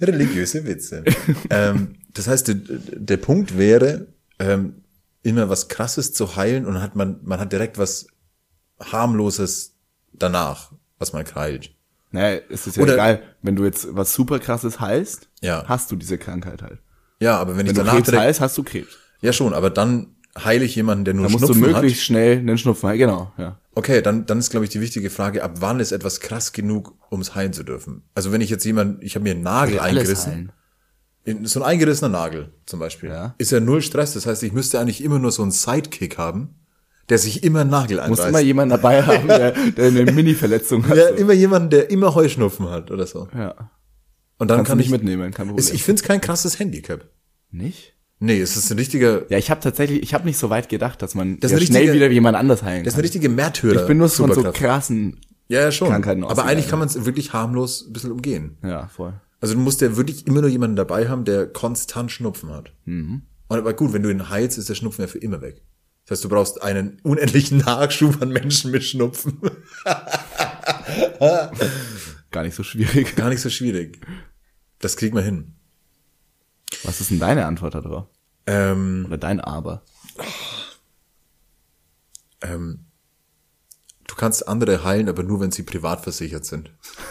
Religiöse Witze. ähm, das heißt, der, der Punkt wäre, ähm, immer was Krasses zu heilen und hat man, man hat direkt was harmloses danach, was man heilt. Naja, es ist ja Oder- egal, wenn du jetzt was super krasses heilst, Ja. hast du diese Krankheit halt. Ja, aber wenn, Wenn ich du danach Krebs direkt, heilst, hast du Krebs. ja schon, aber dann heile ich jemanden, der nur Da musst du Schnupfen möglichst hat. schnell einen Schnupfen heilen. Genau, ja. Okay, dann, dann ist, glaube ich, die wichtige Frage, ab wann ist etwas krass genug, um es heilen zu dürfen? Also wenn ich jetzt jemand, ich habe mir einen Nagel eingerissen, so ein eingerissener Nagel zum Beispiel, Ja. ist ja null Stress. Das heißt, ich müsste eigentlich immer nur so einen Sidekick haben, der sich immer einen Nagel einreißt. immer jemanden dabei haben, der, der eine Mini-Verletzung hat. ja, so. immer jemanden, der immer Heuschnupfen hat oder so. ja. Und dann Kannst kann du nicht ich mitnehmen, kein Problem. Ist, ich finde es kein krasses Handicap. nicht? Nee, es ist ein richtiger, Ja, ich habe tatsächlich, ich habe nicht so weit gedacht, dass man Das ist ja eine schnell richtige- wieder jemand anders heilen das ist kann. eine richtige Märtyrer. ich bin nur von so krassen, Ja, ja, schon. Krankheiten Aber eigentlich kann man es wirklich harmlos ein bisschen umgehen. ja, voll. Also du musst ja wirklich immer nur jemanden dabei haben, der konstant Schnupfen hat. Und aber gut, wenn du ihn heilst, ist der Schnupfen ja für immer weg. Das heißt, du brauchst einen unendlichen Nachschub an Menschen mit Schnupfen. Gar nicht so schwierig. Gar nicht so schwierig. Das kriegt man hin. Was ist denn deine Antwort darauf? Ähm, Oder dein Aber? ähm, du kannst andere heilen, aber nur, wenn sie privat versichert sind.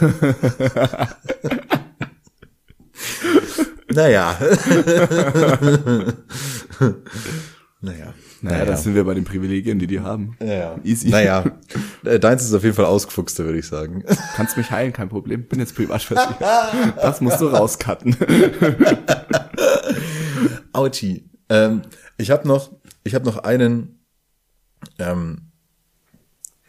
naja. naja. Naja, das sind wir bei den Privilegien, die die haben. Naja. Easy. Naja. Äh, Deins ist auf jeden Fall ausgefuchster, würde ich sagen. Kannst mich heilen, kein Problem. Bin jetzt privat versichert. Das musst du rauscutten. Auchi. Ähm, ich habe noch, ich habe noch einen, ähm,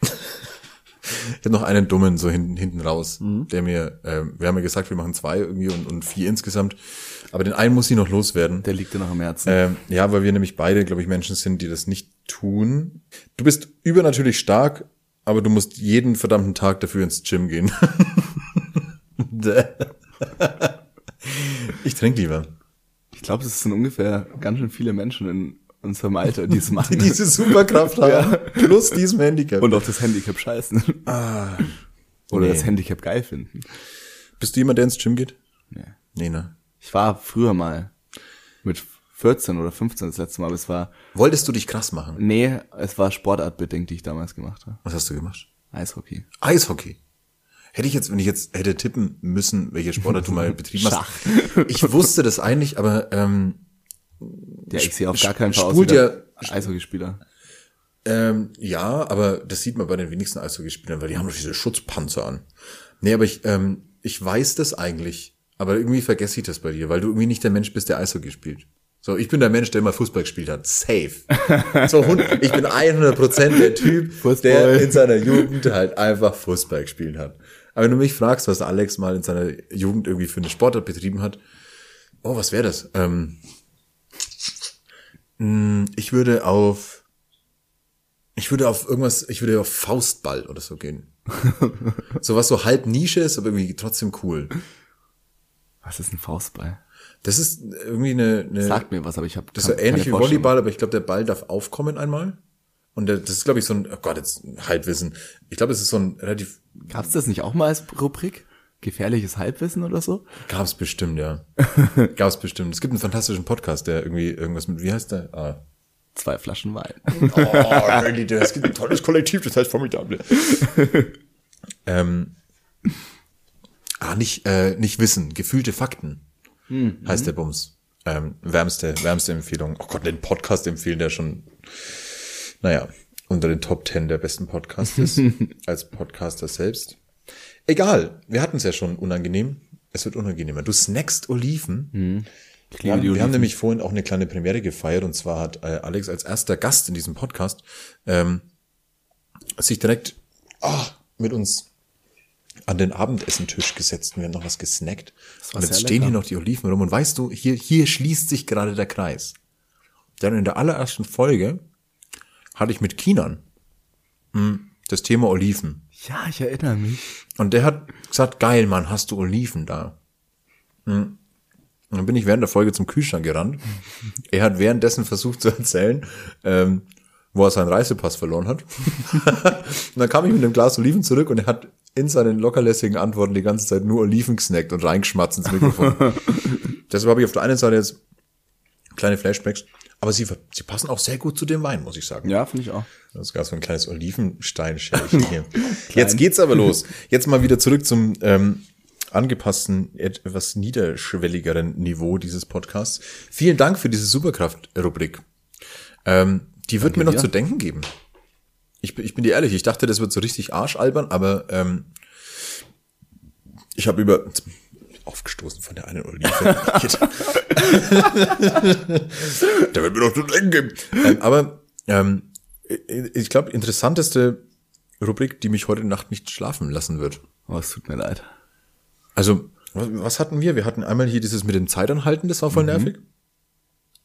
ich habe noch einen dummen so hinten hinten raus, der mir, ähm, wir haben ja gesagt, wir machen zwei irgendwie und, und vier insgesamt, aber den einen muss ich noch loswerden. Der liegt dir noch am Herzen. Ähm, ja, weil wir nämlich beide, glaube ich, Menschen sind, die das nicht tun. Du bist übernatürlich stark, aber du musst jeden verdammten Tag dafür ins Gym gehen. ich trinke lieber. Ich glaube, es sind ungefähr ganz schön viele Menschen in unserem Alter, die es machen. Die diese Superkraft haben. Plus diesem Handicap. und auch das Handicap scheißen. Oder nee. das Handicap geil finden. Bist du jemand, der ins Gym geht? Nee. Nee, ne? Ich war früher mal mit 14 oder 15 das letzte Mal, aber es war, Wolltest du dich krass machen? nee, es war sportartbedingt, die ich damals gemacht habe. Was hast du gemacht? Eishockey. Eishockey. Hätte ich jetzt, wenn ich jetzt hätte tippen müssen, welche Sportart du mal betrieben Schach. hast. Ich wusste das eigentlich, aber ähm, Ja, ich sehe auf gar keinen Fall aus ja- Eishockeyspieler. Ähm, ja, aber das sieht man bei den wenigsten Eishockeyspielern, weil die haben doch diese Schutzpanzer an. Nee, aber ich, ähm, ich weiß das eigentlich, aber irgendwie vergesse ich das bei dir, weil du irgendwie nicht der Mensch bist, der Eishockey spielt. So, ich bin der Mensch, der immer Fußball gespielt hat. Safe. So, ich bin 100% der Typ, Fußball. der in seiner Jugend halt einfach Fußball gespielt hat. Aber wenn du mich fragst, was Alex mal in seiner Jugend irgendwie für eine Sportart betrieben hat, oh, was wäre das? Ähm, mh, ich würde auf ich würde auf irgendwas, ich würde auf Faustball oder so gehen. so was so halb Nische ist, aber irgendwie trotzdem cool. Was ist ein Faustball? Das ist irgendwie eine, eine Sagt mir was, aber ich habe das ist so ähnlich wie Volleyball, aber ich glaube, der Ball darf aufkommen einmal. Und das ist, glaube ich, so ein, oh Gott, jetzt Halbwissen. Ich glaube, es ist so ein relativ, Gab's das nicht auch mal als Rubrik? Gefährliches Halbwissen oder so? gab's bestimmt, ja. gab's bestimmt. Es gibt einen fantastischen Podcast, der irgendwie irgendwas mit, wie heißt der? Ah. Zwei Flaschen Wein. Oh, really, es gibt ein tolles Kollektiv, das heißt Formidable. ähm, ah, nicht, äh, nicht Wissen, gefühlte Fakten heißt der Bums. Ähm, wärmste, wärmste Empfehlung. Oh Gott, den Podcast empfehlen, der schon, naja, unter den Top Ten der besten Podcasts ist, als Podcaster selbst. Egal, wir hatten es ja schon unangenehm. Es wird unangenehmer. Du snackst Oliven. Ich Wir haben, wir haben nämlich vorhin auch eine kleine Premiere gefeiert und zwar hat äh, Alex als erster Gast in diesem Podcast ähm, sich direkt ah, mit uns an den Abendessentisch gesetzt und wir haben noch was gesnackt. Und jetzt stehen hier noch die Oliven rum und weißt du, hier, hier schließt sich gerade der Kreis. Denn in der allerersten Folge hatte ich mit Kinan mh, das Thema Oliven. Ja, ich erinnere mich. Und der hat gesagt, geil, Mann, hast du Oliven da? Hm. Und dann bin ich während der Folge zum Kühlschrank gerannt. Er hat währenddessen versucht zu erzählen, ähm, wo er seinen Reisepass verloren hat. und dann kam ich mit einem Glas Oliven zurück und er hat in seinen lockerlässigen Antworten die ganze Zeit nur Oliven gesnackt und reingeschmatzt ins Mikrofon. Deshalb habe ich auf der einen Seite jetzt kleine Flashbacks, aber sie, sie passen auch sehr gut zu dem Wein, muss ich sagen. Ja, finde ich auch. Das gab so ein kleines Olivensteinschälchen hier. Jetzt geht's aber los. Jetzt mal wieder zurück zum ähm, angepassten, etwas niederschwelligeren Niveau dieses Podcasts. Vielen Dank für diese Superkraft-Rubrik. Ähm, die wird mir noch dir. zu denken geben. Ich, bin- ich bin dir ehrlich, ich dachte, das wird so richtig arschalbern, aber ähm, ich habe über aufgestoßen von der einen Olive. der wird mir noch zu denken geben. Ähm, aber ähm, ich glaube, interessanteste Rubrik, die mich heute Nacht nicht schlafen lassen wird. Oh, es tut mir leid. Also, was, was hatten wir? Wir hatten einmal hier dieses mit dem Zeitanhalten, das war voll nervig.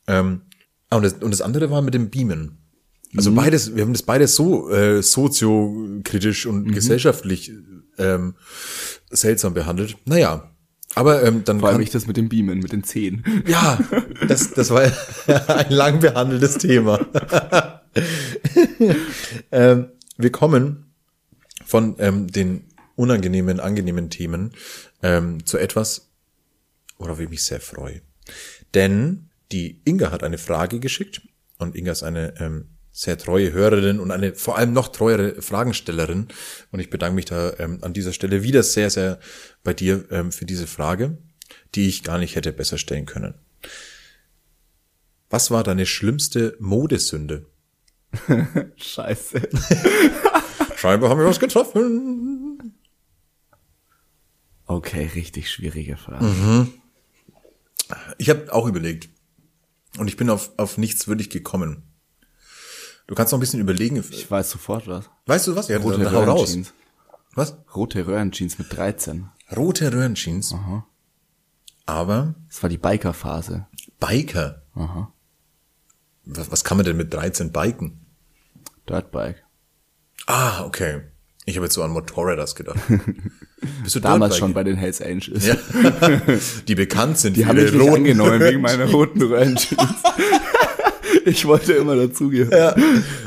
Ähm, ah, und, das, und das andere war mit dem Beamen. Also beides, wir haben das beides so äh, soziokritisch und gesellschaftlich ähm, seltsam behandelt. Naja, aber ähm, dann Vor allem kann, ich das mit dem Beamen, mit den Zehen. ja, das, das war ein lang behandeltes Thema. ähm, wir kommen von ähm, den unangenehmen, angenehmen Themen ähm, zu etwas, worauf ich mich sehr freue. Denn die Inga hat eine Frage geschickt und Inga ist eine ähm, sehr treue Hörerin und eine vor allem noch treuere Fragenstellerin. Und ich bedanke mich da ähm, an dieser Stelle wieder sehr, sehr bei dir ähm, für diese Frage, die ich gar nicht hätte besser stellen können. Was war deine schlimmste Modesünde? Scheiße. Scheinbar haben wir was getroffen. Okay, richtig schwierige Frage. Ich habe auch überlegt. Und ich bin auf, auf nichts wirklich gekommen. Du kannst noch ein bisschen überlegen. Ich weiß sofort was. Weißt du was? Ja, Rote dann hau raus. Was? Rote Röhrenjeans mit 13. Rote Röhrenjeans. Aber Das war die Biker-Phase. Biker. Was, was kann man denn mit 13 biken? Dirtbike. Ah, okay. Ich habe jetzt so an Motorräders gedacht. Bist du Damals Dirtbike? schon bei den Hells Angels. Ja. Die bekannt sind Die haben mich roten angenommen wegen meiner roten Röhrenjeans. ich wollte immer dazugehören. Ja.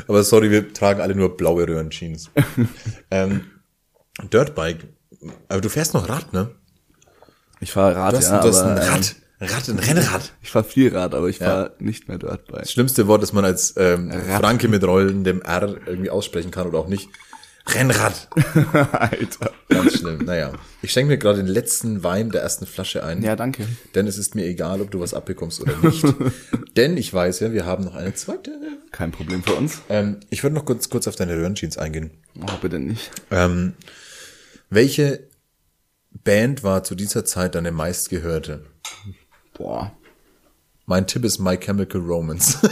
Aber sorry, wir tragen alle nur blaue Röhrenjeans. ähm, Dirtbike. Aber du fährst noch Rad, ne? Ich fahre Rad, Du hast, ja, du hast aber, ein ähm, Rad. Rad, ein Rennrad. Ich fahre viel Rad, aber ich fahre nicht mehr Dirtbike. Das schlimmste Wort, das man als ähm, Rad. Franke mit rollendem R irgendwie aussprechen kann oder auch nicht. Rennrad. Alter. Ganz schlimm. Naja. Ich schenke mir gerade den letzten Wein der ersten Flasche ein. Ja, danke. Denn es ist mir egal, ob du was abbekommst oder nicht. denn ich weiß ja, wir haben noch eine zweite. Kein Problem für uns. Ähm, ich würde noch kurz, kurz auf deine Röhrenjeans eingehen. Oh, bitte nicht. Ähm, welche Band war zu dieser Zeit deine meistgehörte? Boah. Mein Tipp ist My Chemical Romance.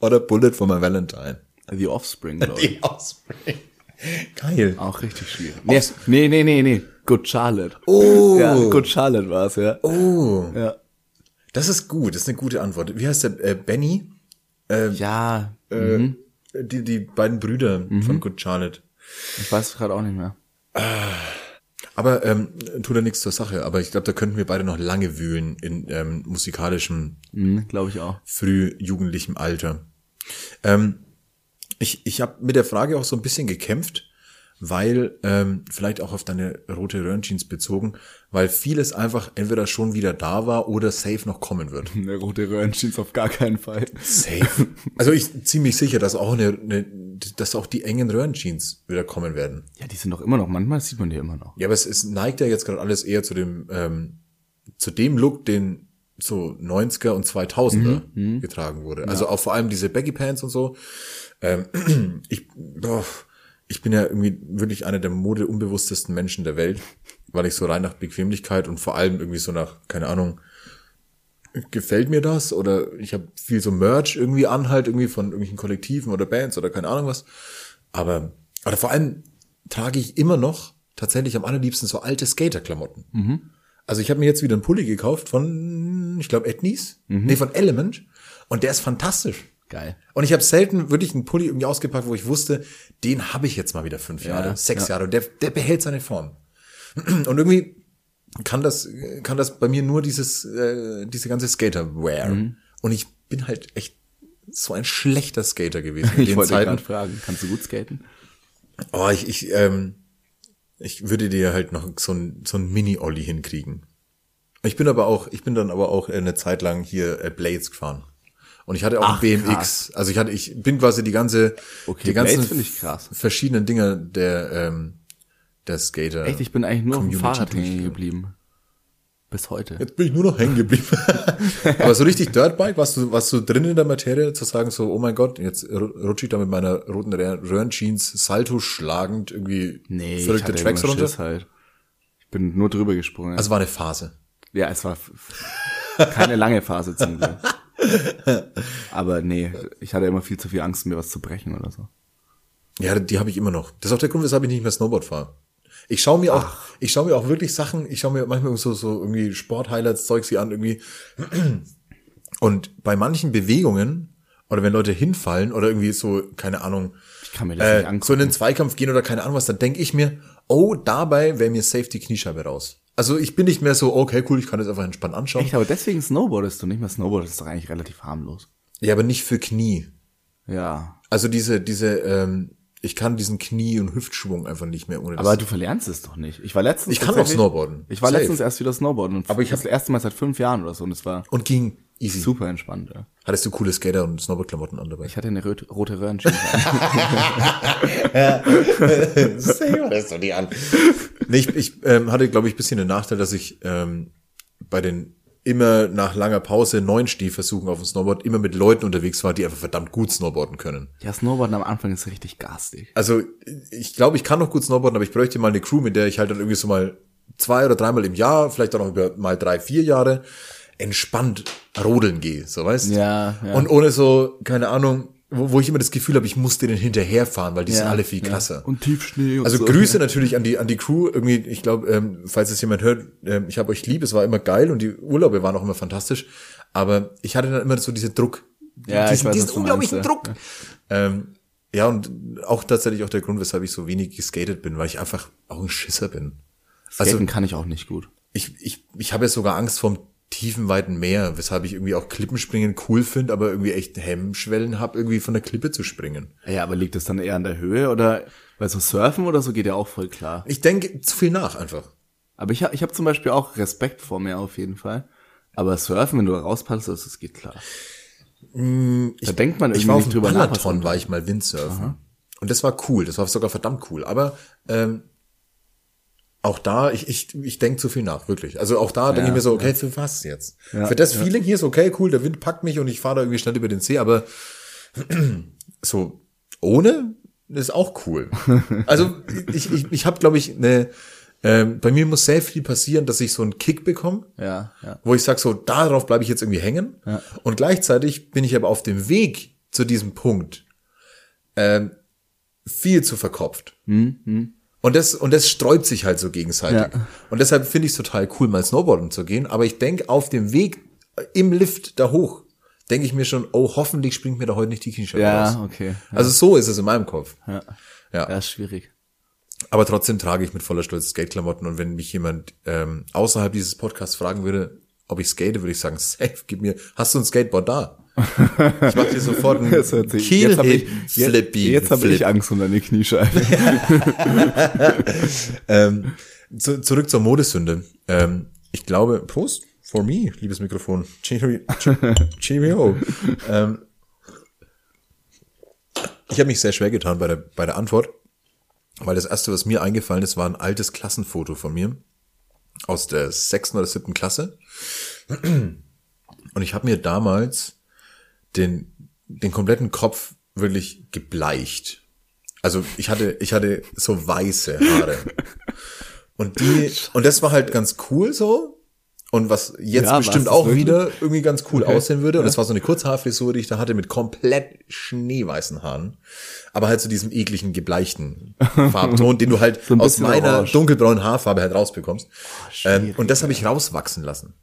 Oder Bullet for my Valentine. The Offspring, glaube ich. Die Offspring. Geil. Auch richtig schwierig. Nee, nee, nee, nee, nee. Good Charlotte. Oh. Ja, Good Charlotte war es, ja. Oh, Ja. das ist gut. Das ist eine gute Antwort. Wie heißt der? Äh, Benny? Ja, Äh, die, die beiden Brüder von Good Charlotte. ich weiß gerade auch nicht mehr. Aber ähm, tut ja nichts zur Sache. Aber ich glaube, da könnten wir beide noch lange wühlen in ähm, musikalischem Mhm, glaube ich auch. früh jugendlichem Alter. Ähm, ich ich habe mit der Frage auch so ein bisschen gekämpft, weil ähm, vielleicht auch auf deine rote Röhrenjeans bezogen, weil vieles einfach entweder schon wieder da war oder safe noch kommen wird. Eine rote Röhrenjeans auf gar keinen Fall. Safe. Also ich ziemlich sicher, dass auch eine, eine dass auch die engen Röhrenjeans wieder kommen werden. Ja, die sind doch immer noch, manchmal sieht man die immer noch. Ja, aber es, es neigt ja jetzt gerade alles eher zu dem ähm, zu dem Look, den so 90er und 2000er getragen wurde. Also auch vor allem diese Baggy Pants und so. Ähm, ich, boah, ich bin ja irgendwie wirklich einer der modeunbewusstesten Menschen der Welt, weil ich so rein nach Bequemlichkeit und vor allem irgendwie so nach, keine Ahnung, gefällt mir das oder ich habe viel so Merch irgendwie an halt irgendwie von irgendwelchen Kollektiven oder Bands oder keine Ahnung was. Aber oder vor allem trage ich immer noch tatsächlich am allerliebsten so alte Skaterklamotten. Also ich habe mir jetzt wieder einen Pulli gekauft von, ich glaube, Ethnies, nee, von Element und der ist fantastisch. Geil. Und ich habe selten wirklich einen Pulli irgendwie ausgepackt, wo ich wusste, den habe ich jetzt mal wieder fünf Jahre, sechs Jahre und der, der behält seine Form. Und irgendwie kann das, kann das bei mir nur dieses, äh, diese ganze Skater-Wear. Und ich bin halt echt so ein schlechter Skater gewesen in Ich den wollte Zeiten. fragen, kannst du gut skaten? Oh, ich, ich, ähm, ich würde dir halt noch so ein, so ein Mini-Olli hinkriegen. Ich bin aber auch, ich bin dann aber auch eine Zeit lang hier äh, Blades gefahren. Und ich hatte auch Ach, einen BMX. krass. Also ich hatte, ich bin quasi die ganze, Okay, die ganzen ich verschiedenen Dinger der, ähm, der Skater. Echt, ich bin eigentlich nur auf dem Community Fahrrad hängen geblieben. Bis heute. Jetzt bin ich nur noch hängen geblieben. Aber so richtig Dirtbike, warst du, warst du drin in der Materie, zu sagen so, oh mein Gott, jetzt ru- rutsche ich da mit meiner roten Röhr- Röhrenjeans Salto schlagend irgendwie Nee, ich verrückte hatte Tracks runter. Halt. Ich bin nur drüber gesprungen. Also war eine Phase. ja, es war keine lange Phase zum Glück. Aber nee, ich hatte immer viel zu viel Angst, mir was zu brechen oder so. Ja, die habe ich immer noch. Das ist auch der Grund, weshalb ich nicht mehr Snowboard fahre. Ich schaue mir auch, ich schaue mir auch wirklich Sachen, ich schaue mir manchmal so, so irgendwie Sport-Highlights, Zeugs hier an, irgendwie. Und bei manchen Bewegungen, oder wenn Leute hinfallen, oder irgendwie so, keine Ahnung, Ich kann mir das nicht äh, angucken. so in den Zweikampf gehen oder keine Ahnung was, dann denke ich mir, oh, dabei wäre mir safe die Kniescheibe raus. Also ich bin nicht mehr so, okay, cool, ich kann das einfach entspannt anschauen. Echt, aber deswegen snowboardest du nicht mehr. Snowboard ist doch eigentlich relativ harmlos. Ja, aber nicht für Knie. Ja. Also diese, diese, ähm, ich kann diesen Knie- und Hüftschwung einfach nicht mehr ohne das. Aber du verlernst es doch nicht. Ich war letztens. Ich kann auch Snowboarden. Ich war Safe. letztens erst wieder Snowboarden. Und Aber ich das hab- erste Mal seit fünf Jahren oder so. Und es war und ging easy. super entspannt. Ja. Hattest du coole Skater- und Snowboardklamotten an dabei? Ich hatte eine rot- rote Röhrenscheibe. das doch die an. Nee, ich ich ähm, hatte, glaube ich, bisschen den Nachteil, dass ich ähm, bei den immer nach langer Pause neuen Stiefversuchen auf dem Snowboard immer mit Leuten unterwegs war, die einfach verdammt gut snowboarden können. ja, Snowboarden am Anfang ist richtig garstig. Also ich glaube, ich kann noch gut snowboarden, aber ich bräuchte mal eine Crew, mit der ich halt dann irgendwie so mal zwei oder dreimal im Jahr, vielleicht auch noch über mal drei, vier Jahre entspannt rodeln gehe, so weißt Ja, ja. Und ohne so, keine Ahnung, wo, wo ich immer das Gefühl habe, ich muss denen hinterherfahren, weil die sind alle viel krasser. Und Tiefschnee und Also so. Grüße natürlich an die an die Crew. Irgendwie, ich glaube, ähm, falls es jemand hört, ähm, ich habe euch lieb. Es war immer geil und die Urlaube waren auch immer fantastisch. Aber ich hatte dann immer so diesen Druck, Ja, ich diesen, weiß, diesen du unglaublichen meinst, Druck. Ähm, ja und auch tatsächlich auch der Grund, weshalb ich so wenig geskatet bin, weil ich einfach auch ein Schisser bin. Skaten Also kann ich auch nicht gut. ich ich ich habe ja sogar Angst vorm tiefen weiten Meer, weshalb ich irgendwie auch Klippenspringen cool finde, aber irgendwie echt Hemmschwellen habe, irgendwie von der Klippe zu springen. Ja, aber liegt es dann eher an der Höhe oder, weil so Surfen oder so geht ja auch voll klar. Ich denke zu viel nach einfach. Aber ich habe ich hab zum Beispiel auch Respekt vor mir auf jeden Fall. Aber Surfen, wenn du da rauspasst, das geht klar. da denkt man irgendwie Ich war auf nicht drüber nach. Balaton, man- war ich mal Windsurfen. Und das war cool, das war sogar verdammt cool. Aber ähm, auch da, ich, ich, ich denke zu viel nach, wirklich. Also auch da denke ich mir so, okay, für was jetzt? für das Feeling hier ist okay, cool, der Wind packt mich und ich fahre da irgendwie schnell über den See, aber so ohne ist auch cool. Also ich, ich, ich habe, glaube ich, eine, ähm, bei mir muss sehr viel passieren, dass ich so einen Kick bekomme Ja, ja. wo ich sage, so darauf bleibe ich jetzt irgendwie hängen. Und gleichzeitig bin ich aber auf dem Weg zu diesem Punkt ähm, viel zu verkopft. Und das und das sträubt sich halt so gegenseitig. Ja. Und deshalb finde ich es total cool, mal Snowboarden zu gehen. Aber ich denke auf dem Weg äh, im Lift da hoch, denke ich mir schon, oh, hoffentlich springt mir da heute nicht die Kniescheibe Ja, raus. okay. Also so ist es in meinem Kopf. Ja. Ja. Ja, ist schwierig. Aber trotzdem trage ich mit voller Stolz Skateklamotten und wenn mich jemand ähm, außerhalb dieses Podcasts fragen würde, ob ich skate, würde ich sagen, safe, gib mir, hast du ein Skateboard da? Ich mach dir sofort einen Das hört sich, jetzt habe ich, Kiel-Hit-Flippy. jetzt, jetzt hab ich. Angst um deine Kniescheibe. Ähm, zu, zurück zur Modesünde. Ähm, ich glaube, Prost for me, liebes Mikrofon. Cheerio. Cheerio. ähm, ich habe mich sehr schwer getan bei der, bei der Antwort, weil das erste, was mir eingefallen ist, war ein altes Klassenfoto von mir aus der sechsten oder siebten Klasse. Und ich habe mir damals den, den kompletten Kopf wirklich gebleicht. Also ich hatte, ich hatte so weiße Haare. Und die, und das war halt ganz cool so. Und was jetzt Ja, bestimmt auch wirklich? wieder irgendwie ganz cool aussehen würde. Und das war so eine Kurzhaarfrisur, die ich da hatte mit komplett schneeweißen Haaren. Aber halt zu so diesem ekligen, gebleichten Farbton, den du halt So aus meiner orange. dunkelbraunen Haarfarbe halt rausbekommst. ähm, schwierig, und das habe ich rauswachsen lassen.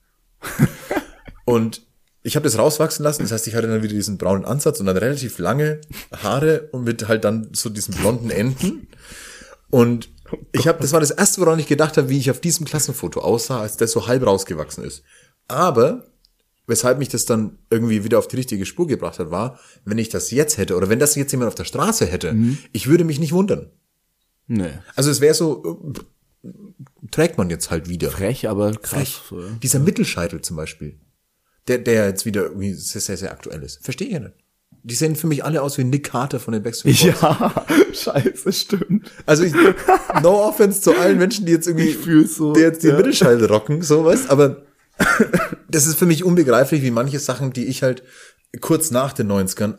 und ich habe das rauswachsen lassen, das heißt, ich hatte dann wieder diesen braunen Ansatz und dann relativ lange Haare und mit halt dann so diesen blonden Enden. Und ich habe, das war das erste, woran ich gedacht habe, wie ich auf diesem Klassenfoto aussah, als das so halb rausgewachsen ist. Aber weshalb mich das dann irgendwie wieder auf die richtige Spur gebracht hat, war, wenn ich das jetzt hätte oder wenn das jetzt jemand auf der Straße hätte, ich würde mich nicht wundern. nee. Also es wäre so, äh, trägt man jetzt halt wieder. Frech, aber krass. Frech. Dieser Mittelscheitel zum Beispiel, der, der jetzt wieder irgendwie sehr, sehr, sehr aktuell ist. Verstehe ich nicht. Die sehen für mich alle aus wie Nick Carter von den Backstreet Boys. Ja, scheiße, stimmt. Also ich, no offense zu allen Menschen, die jetzt irgendwie, so, die jetzt den ja. Mittelscheitel rocken, sowas, aber das ist für mich unbegreiflich, wie manche Sachen, die ich halt kurz nach den 90ern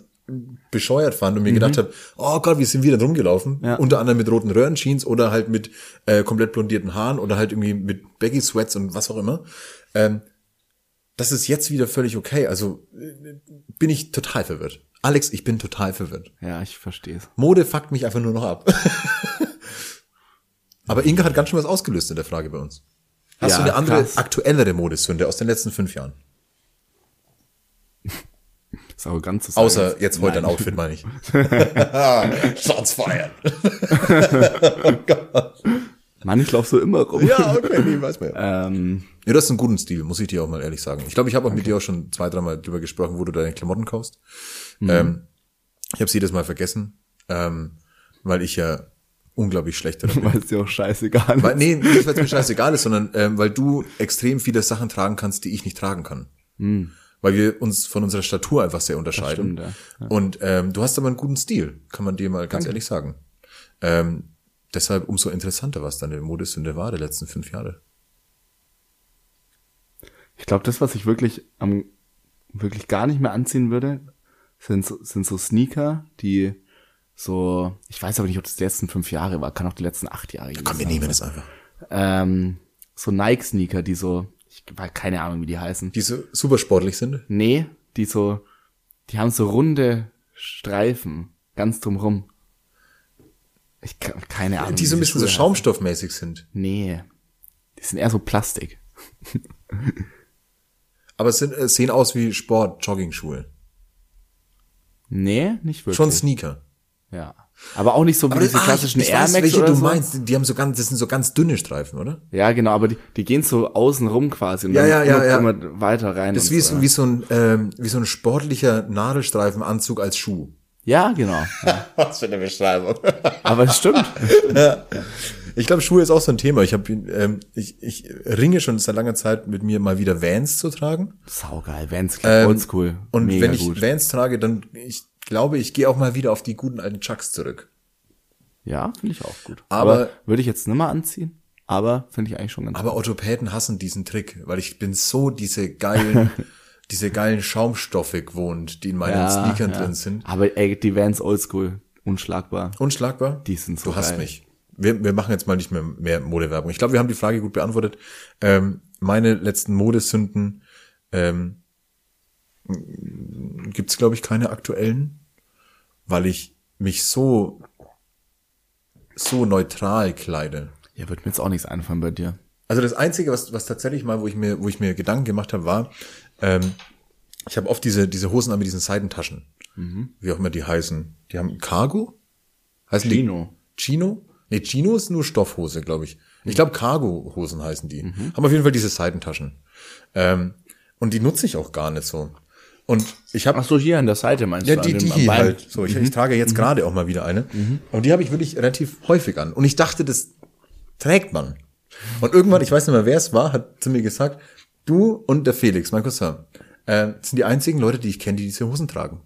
bescheuert fand und mir gedacht habe, oh Gott, wir sind wieder rumgelaufen, Mhm. Ja. unter anderem mit roten Röhrenjeans oder halt mit äh, komplett blondierten Haaren oder halt irgendwie mit Baggy Sweats und was auch immer. Ähm, das ist jetzt wieder völlig okay. Also bin ich total verwirrt. Alex, ich bin total verwirrt. Ja, ich verstehe es. Mode fuckt mich einfach nur noch ab. Aber Inga hat ganz schön was ausgelöst in der Frage bei uns. Hast Ja, du eine andere, krass. aktuellere Modesünde aus den letzten fünf Jahren? Das ist arrogant zu sagen. Außer jetzt heute Nein. ein Outfit, meine ich. Shots feiern. Mann, ich lauf so immer rum. Ja, okay, nee, weiß man ja. Ähm, Ja, du hast einen guten Stil, muss ich dir auch mal ehrlich sagen. Ich glaube, ich habe auch mit dir auch schon zwei, dreimal drüber gesprochen, wo du deine Klamotten kaufst. Ähm, ich habe es jedes Mal vergessen, ähm, weil ich ja unglaublich schlecht darin bin. weil es dir auch scheißegal Weil, ist. nee, nicht, weil es mir scheißegal ist, sondern ähm, weil du extrem viele Sachen tragen kannst, die ich nicht tragen kann. Weil wir uns von unserer Statur einfach sehr unterscheiden. stimmt, ja. Und ähm, du hast aber einen guten Stil, kann man dir mal ganz ehrlich sagen. Ähm, deshalb umso interessanter, was deine Modesünde war der letzten fünf Jahre. Ich glaube, das, was ich wirklich am wirklich gar nicht mehr anziehen würde, sind so, sind so Sneaker, die so, ich weiß aber nicht, ob das die letzten fünf Jahre war, kann auch die letzten acht Jahre gewesen Komm, wir nehmen es einfach. Ähm, so Nike-Sneaker, die so, ich weiß keine Ahnung, wie die heißen. Die so super sportlich sind. Nee, die so, die haben so runde Streifen, ganz drumrum. Ich keine Ahnung. Die so ein bisschen so schaumstoffmäßig sind. Nee, die sind eher so Plastik. Aber es sind, äh, sehen aus wie Sport-Jogging-Schuhe. Nee, nicht wirklich. Schon Sneaker. Ja. Aber auch nicht so wie Aber diese ah, klassischen ich, ich Air weiß, Max welche oder du so. meinst. Die haben so ganz, das sind so ganz dünne Streifen, oder? Ja, genau, aber die, die gehen so außen rum quasi und Ja, dann ja, ja, immer, ja. weiter rein. Das ist wie so, wie so ein, ähm, wie so ein sportlicher Nadelstreifenanzug als Schuh. Ja, genau. Ja. Was für eine Beschreibung. Aber es stimmt. Ich glaube, Schuhe ist auch so ein Thema. Ich habe, ähm, ich, ich ringe schon seit langer Zeit mit mir mal wieder Vans zu tragen. Saugeil, Vans Ähm, oldschool. Und Mega wenn ich gut. Vans trage, dann, ich glaube, ich gehe auch mal wieder auf die guten alten Chucks zurück. Ja, finde ich auch gut. Aber- würde ich jetzt nimmer anziehen, aber finde ich eigentlich schon ganz Aber Orthopäden hassen diesen Trick, weil ich bin so diese geilen, diese geilen Schaumstoffe gewohnt, die in meinen ja, Sneakern ja. drin sind. Aber ey, die Vans oldschool, unschlagbar. Unschlagbar? Die sind so Du hast geil. mich. Wir, wir machen jetzt mal nicht mehr, mehr Modewerbung. Ich glaube, wir haben die Frage gut beantwortet. Ähm, meine letzten Modesünden ähm, gibt's glaube ich, keine aktuellen, weil ich mich so so neutral kleide. Ja, wird mir jetzt auch nichts einfallen bei dir. Also das Einzige, was, was tatsächlich mal, wo ich mir, wo ich mir Gedanken gemacht habe, war, ähm, ich habe oft diese, diese Hosen an mit diesen Seitentaschen. Wie auch immer die heißen. Die haben Cargo? Heißen Chino. Die? Chino? Nee, Chino ist nur Stoffhose, glaube ich. Ich glaube, Cargo-Hosen heißen die. Haben auf jeden Fall diese Seitentaschen. Ähm, und die nutze ich auch gar nicht so. Und ich habe Ach so, hier an der Seite meinst ja, du? die, an die am hier halt. So, ich, ich trage jetzt gerade auch mal wieder eine. Und die habe ich wirklich relativ häufig an. Und ich dachte, das trägt man. Und irgendwann, ich weiß nicht mehr, wer es war, hat zu mir gesagt, du und der Felix, mein Cousin, äh, sind die einzigen Leute, die ich kenne, die diese Hosen tragen.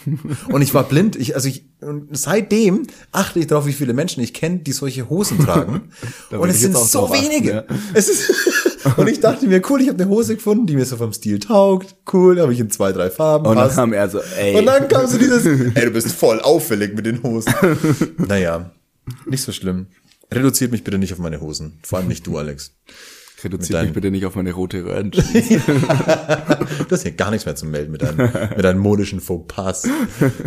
und ich war blind. Ich, also ich, und seitdem achte ich darauf, wie viele Menschen ich kenne, die solche Hosen tragen. Und es sind so drauf achten, wenige. ja. Es ist und ich dachte mir, cool, ich habe eine Hose gefunden, die mir so vom Stil taugt. Cool, habe ich in zwei, drei Farben. Und dann passt. kam er so, ey. Und dann kam so dieses, ey, du bist voll auffällig mit den Hosen. naja, nicht so schlimm. Reduziert mich bitte nicht auf meine Hosen. Vor allem nicht du, Alex. Reduziert deinem- mich bitte nicht auf meine rote Röhren. Du hast hier gar nichts mehr zu melden mit deinem, mit deinem modischen Fauxpas.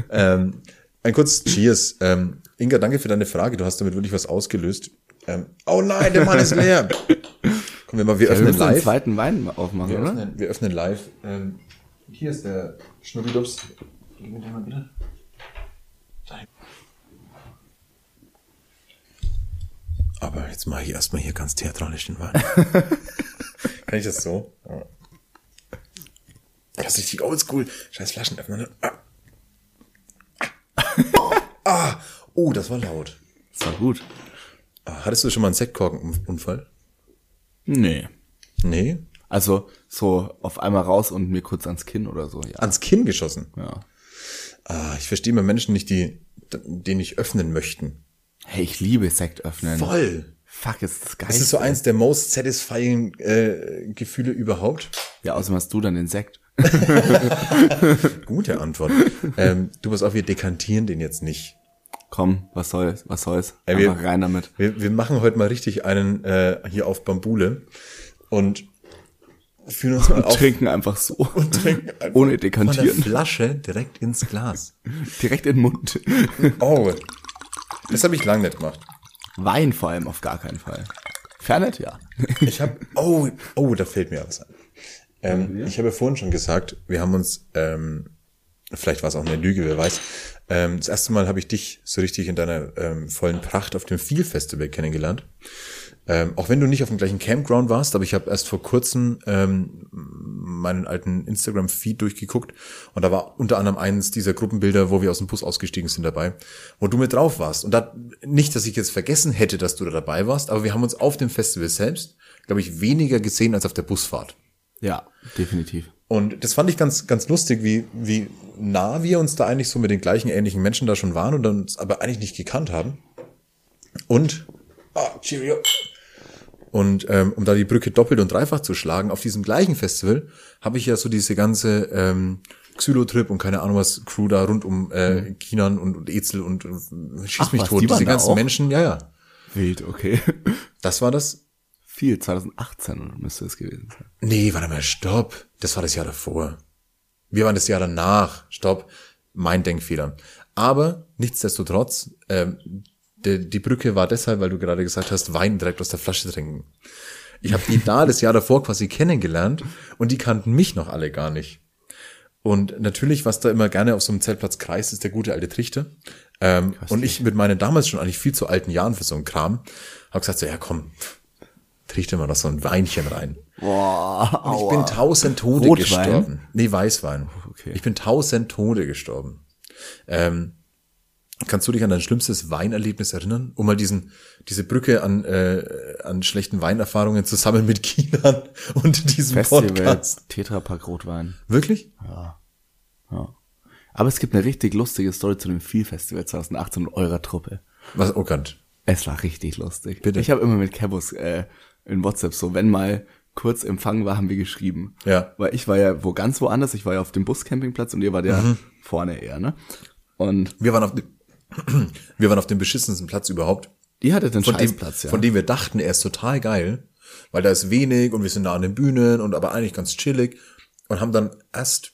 ähm, ein kurzes Cheers. Ähm, Inga, danke für deine Frage. Du hast damit wirklich was ausgelöst. Ähm, oh nein, der Mann ist leer. Kommen wir mal, wir wir öffnen müssen einen live. zweiten Wein mal aufmachen, Wir oder? öffnen, wir öffnen live. Ähm, hier ist der Schnurridups. Gib mir den mal bitte. Aber jetzt mache ich erstmal hier ganz theatralisch den Wein. Kann ich das so? Ja. Das ist richtig oldschool. Scheiß Flaschenöffner. Ne? Ah. ah. Oh, das war laut. Das war gut. Ah, Hattest du schon mal einen Sektkorkenunfall? Nee. Nee. Also so auf einmal raus und mir kurz ans Kinn oder so, ja. Ans Kinn geschossen. ja. Ah, ich verstehe mal Menschen nicht, die den nicht öffnen möchten. Hey, ich liebe Sekt öffnen. Voll. Fuck, ist das geil. Das ist so eins der most satisfying äh, Gefühle überhaupt. Ja, außerdem hast du dann den Sekt. Gute Antwort. ähm, du pass auf, wir dekantieren den jetzt nicht. Komm, was soll's, was soll's. Ey, wir- rein damit. Wir, wir machen heute mal richtig einen äh, hier auf Bambule und führen uns mal Und auf trinken einfach so. und trinken einfach Ohne von der dekantieren. Flasche direkt ins Glas. Direkt in den Mund. Oh, das habe ich lang nicht gemacht. Wein vor allem auf gar keinen Fall. Fernet, ja. Ich habe, oh, oh, da fällt mir was ein. Ähm, ich habe ja vorhin schon gesagt, wir haben uns, ähm, vielleicht war es auch eine Lüge, wer weiß. Ähm, das erste Mal habe ich dich so richtig in deiner ähm, vollen Pracht auf dem Feel Festival kennengelernt. Ähm, auch wenn du nicht auf dem gleichen Campground warst, aber ich habe erst vor kurzem ähm, meinen alten Instagram-Feed durchgeguckt und da war unter anderem eines dieser Gruppenbilder, wo wir aus dem Bus ausgestiegen sind dabei, wo du mit drauf warst. Und da, nicht, dass ich jetzt vergessen hätte, dass du da dabei warst, aber wir haben uns auf dem Festival selbst, glaube ich, weniger gesehen als auf der Busfahrt. Ja, definitiv. Und das fand ich ganz, ganz lustig, wie, wie nah wir uns da eigentlich so mit den gleichen ähnlichen Menschen da schon waren und uns aber eigentlich nicht gekannt haben. Und, ah, Cheerio. Und ähm, um da die Brücke doppelt und dreifach zu schlagen, auf diesem gleichen Festival habe ich ja so diese ganze ähm, Xylotrip und keine Ahnung was Crew da rund um äh, Kinan und, und Ezel und, und schieß Ach, mich was, tot, die diese ganzen? Menschen, ja, ja. Wild, okay. Das war das. Viel, 2018 müsste es gewesen sein. Nee, warte mal, stopp. Das war das Jahr davor. Wir waren das Jahr danach. Stopp. Mein Denkfehler. Aber nichtsdestotrotz, ähm, die, die Brücke war deshalb, weil du gerade gesagt hast, Wein direkt aus der Flasche trinken. Ich habe die da das Jahr davor quasi kennengelernt und die kannten mich noch alle gar nicht. Und natürlich, was da immer gerne auf so einem Zeltplatz kreist, ist der gute alte Trichter. Ähm, und ich mit meinen damals schon eigentlich viel zu alten Jahren für so einen Kram, habe gesagt so, ja komm, trichter mal noch so ein Weinchen rein. Boah, Und ich bin tausend Tode Rotwein? gestorben. Nee, Weißwein. Okay. Ich bin tausend Tode gestorben. Ähm, kannst du dich an dein schlimmstes Weinerlebnis erinnern? Um mal diesen, diese Brücke an, äh, an schlechten Weinerfahrungen zusammen mit Kinan und diesem Festival, Podcast. Tetrapack Rotwein. Wirklich? Ja. Aber es gibt eine richtig lustige Story zu dem Feel Festival 2018 und eurer Truppe. Was, oh Gott. Es war richtig lustig. Bitte. Ich habe immer mit Cabos äh, in WhatsApp so, wenn mal kurz Empfang war, haben wir geschrieben. Ja. Weil ich war ja wo ganz woanders, ich war ja auf dem Buscampingplatz und ihr wart ja Mhm. vorne eher, ne? Und Wir waren auf dem, wir waren auf dem beschissensten Platz überhaupt. ihr hattet den Von dem, Scheißplatz, ja. von dem wir dachten, er ist total geil, weil da ist wenig und wir sind nah an den Bühnen und aber eigentlich ganz chillig und haben dann erst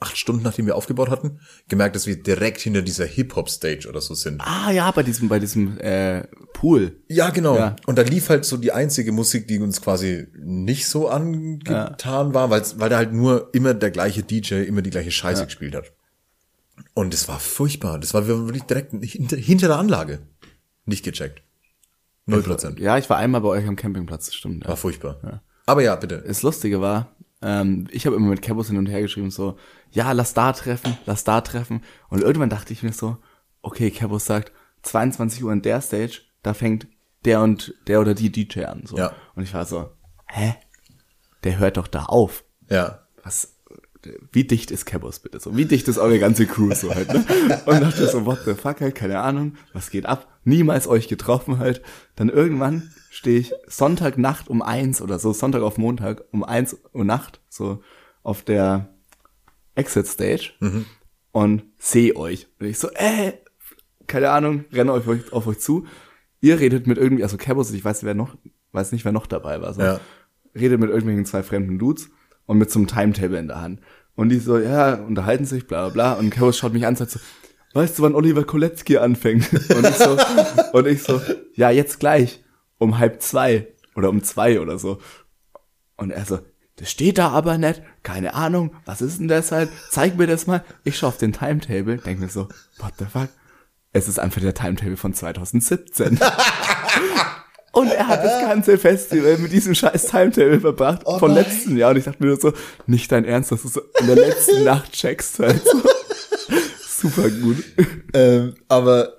acht Stunden, nachdem wir aufgebaut hatten, gemerkt, dass wir direkt hinter dieser Hip-Hop-Stage oder so sind. ah ja, bei diesem, bei diesem äh, Pool. Ja, genau. Ja. Und da lief halt so die einzige Musik, die uns quasi nicht so angetan war, weil, weil da halt nur immer der gleiche DJ immer die gleiche Scheiße gespielt hat. Und es war furchtbar. Das war wirklich direkt hinter, hinter der Anlage. Nicht gecheckt. Null Prozent. Ja, ich war einmal bei euch am Campingplatz, das stimmt. Ja. War furchtbar. Aber ja, bitte. Das Lustige war, ähm, ich habe immer mit Cabos hin und her geschrieben, so, ja, lass da treffen, lass da treffen. Und irgendwann dachte ich mir so, okay, Cabos sagt, 22 Uhr in der Stage, da fängt der und der oder die DJ an. So. Ja. Und ich war so, hä? Der hört doch da auf. Ja. Was, wie dicht ist Cabos bitte so? Wie dicht ist eure ganze Crew so halt, ne? Und dachte so, what the fuck halt, keine Ahnung, was geht ab? Niemals euch getroffen halt. Dann irgendwann stehe ich Sonntagnacht um eins oder so, Sonntag auf Montag um eins Uhr Nacht, so auf der Exit Stage und sehe euch. Und ich so, äh, keine Ahnung, renne auf euch, auf euch zu. Ihr redet mit irgendwie, also Cabos, ich weiß, wer noch, weiß nicht, wer noch dabei war. So Ja. redet mit irgendwelchen zwei fremden Dudes und mit so einem Timetable in der Hand. Und die so, ja, unterhalten sich, bla bla bla. Und Chaos schaut mich an und sagt so, weißt du, wann Oliver Kolecki anfängt? Und ich so, und ich so, ja, jetzt gleich, um halb zwei oder um zwei oder so. Und er so, das steht da aber nicht, keine Ahnung, was ist denn das halt? Zeig mir das mal. Ich schaue auf den Timetable, denk mir so, what the fuck? Es ist einfach der Timetable von 2017. Und er hat das ganze Festival mit diesem scheiß Timetable verbracht von letzten Jahr. Und ich dachte mir nur so, nicht dein Ernst, dass du so in der letzten Nacht checkst halt so. Super gut. Ähm, aber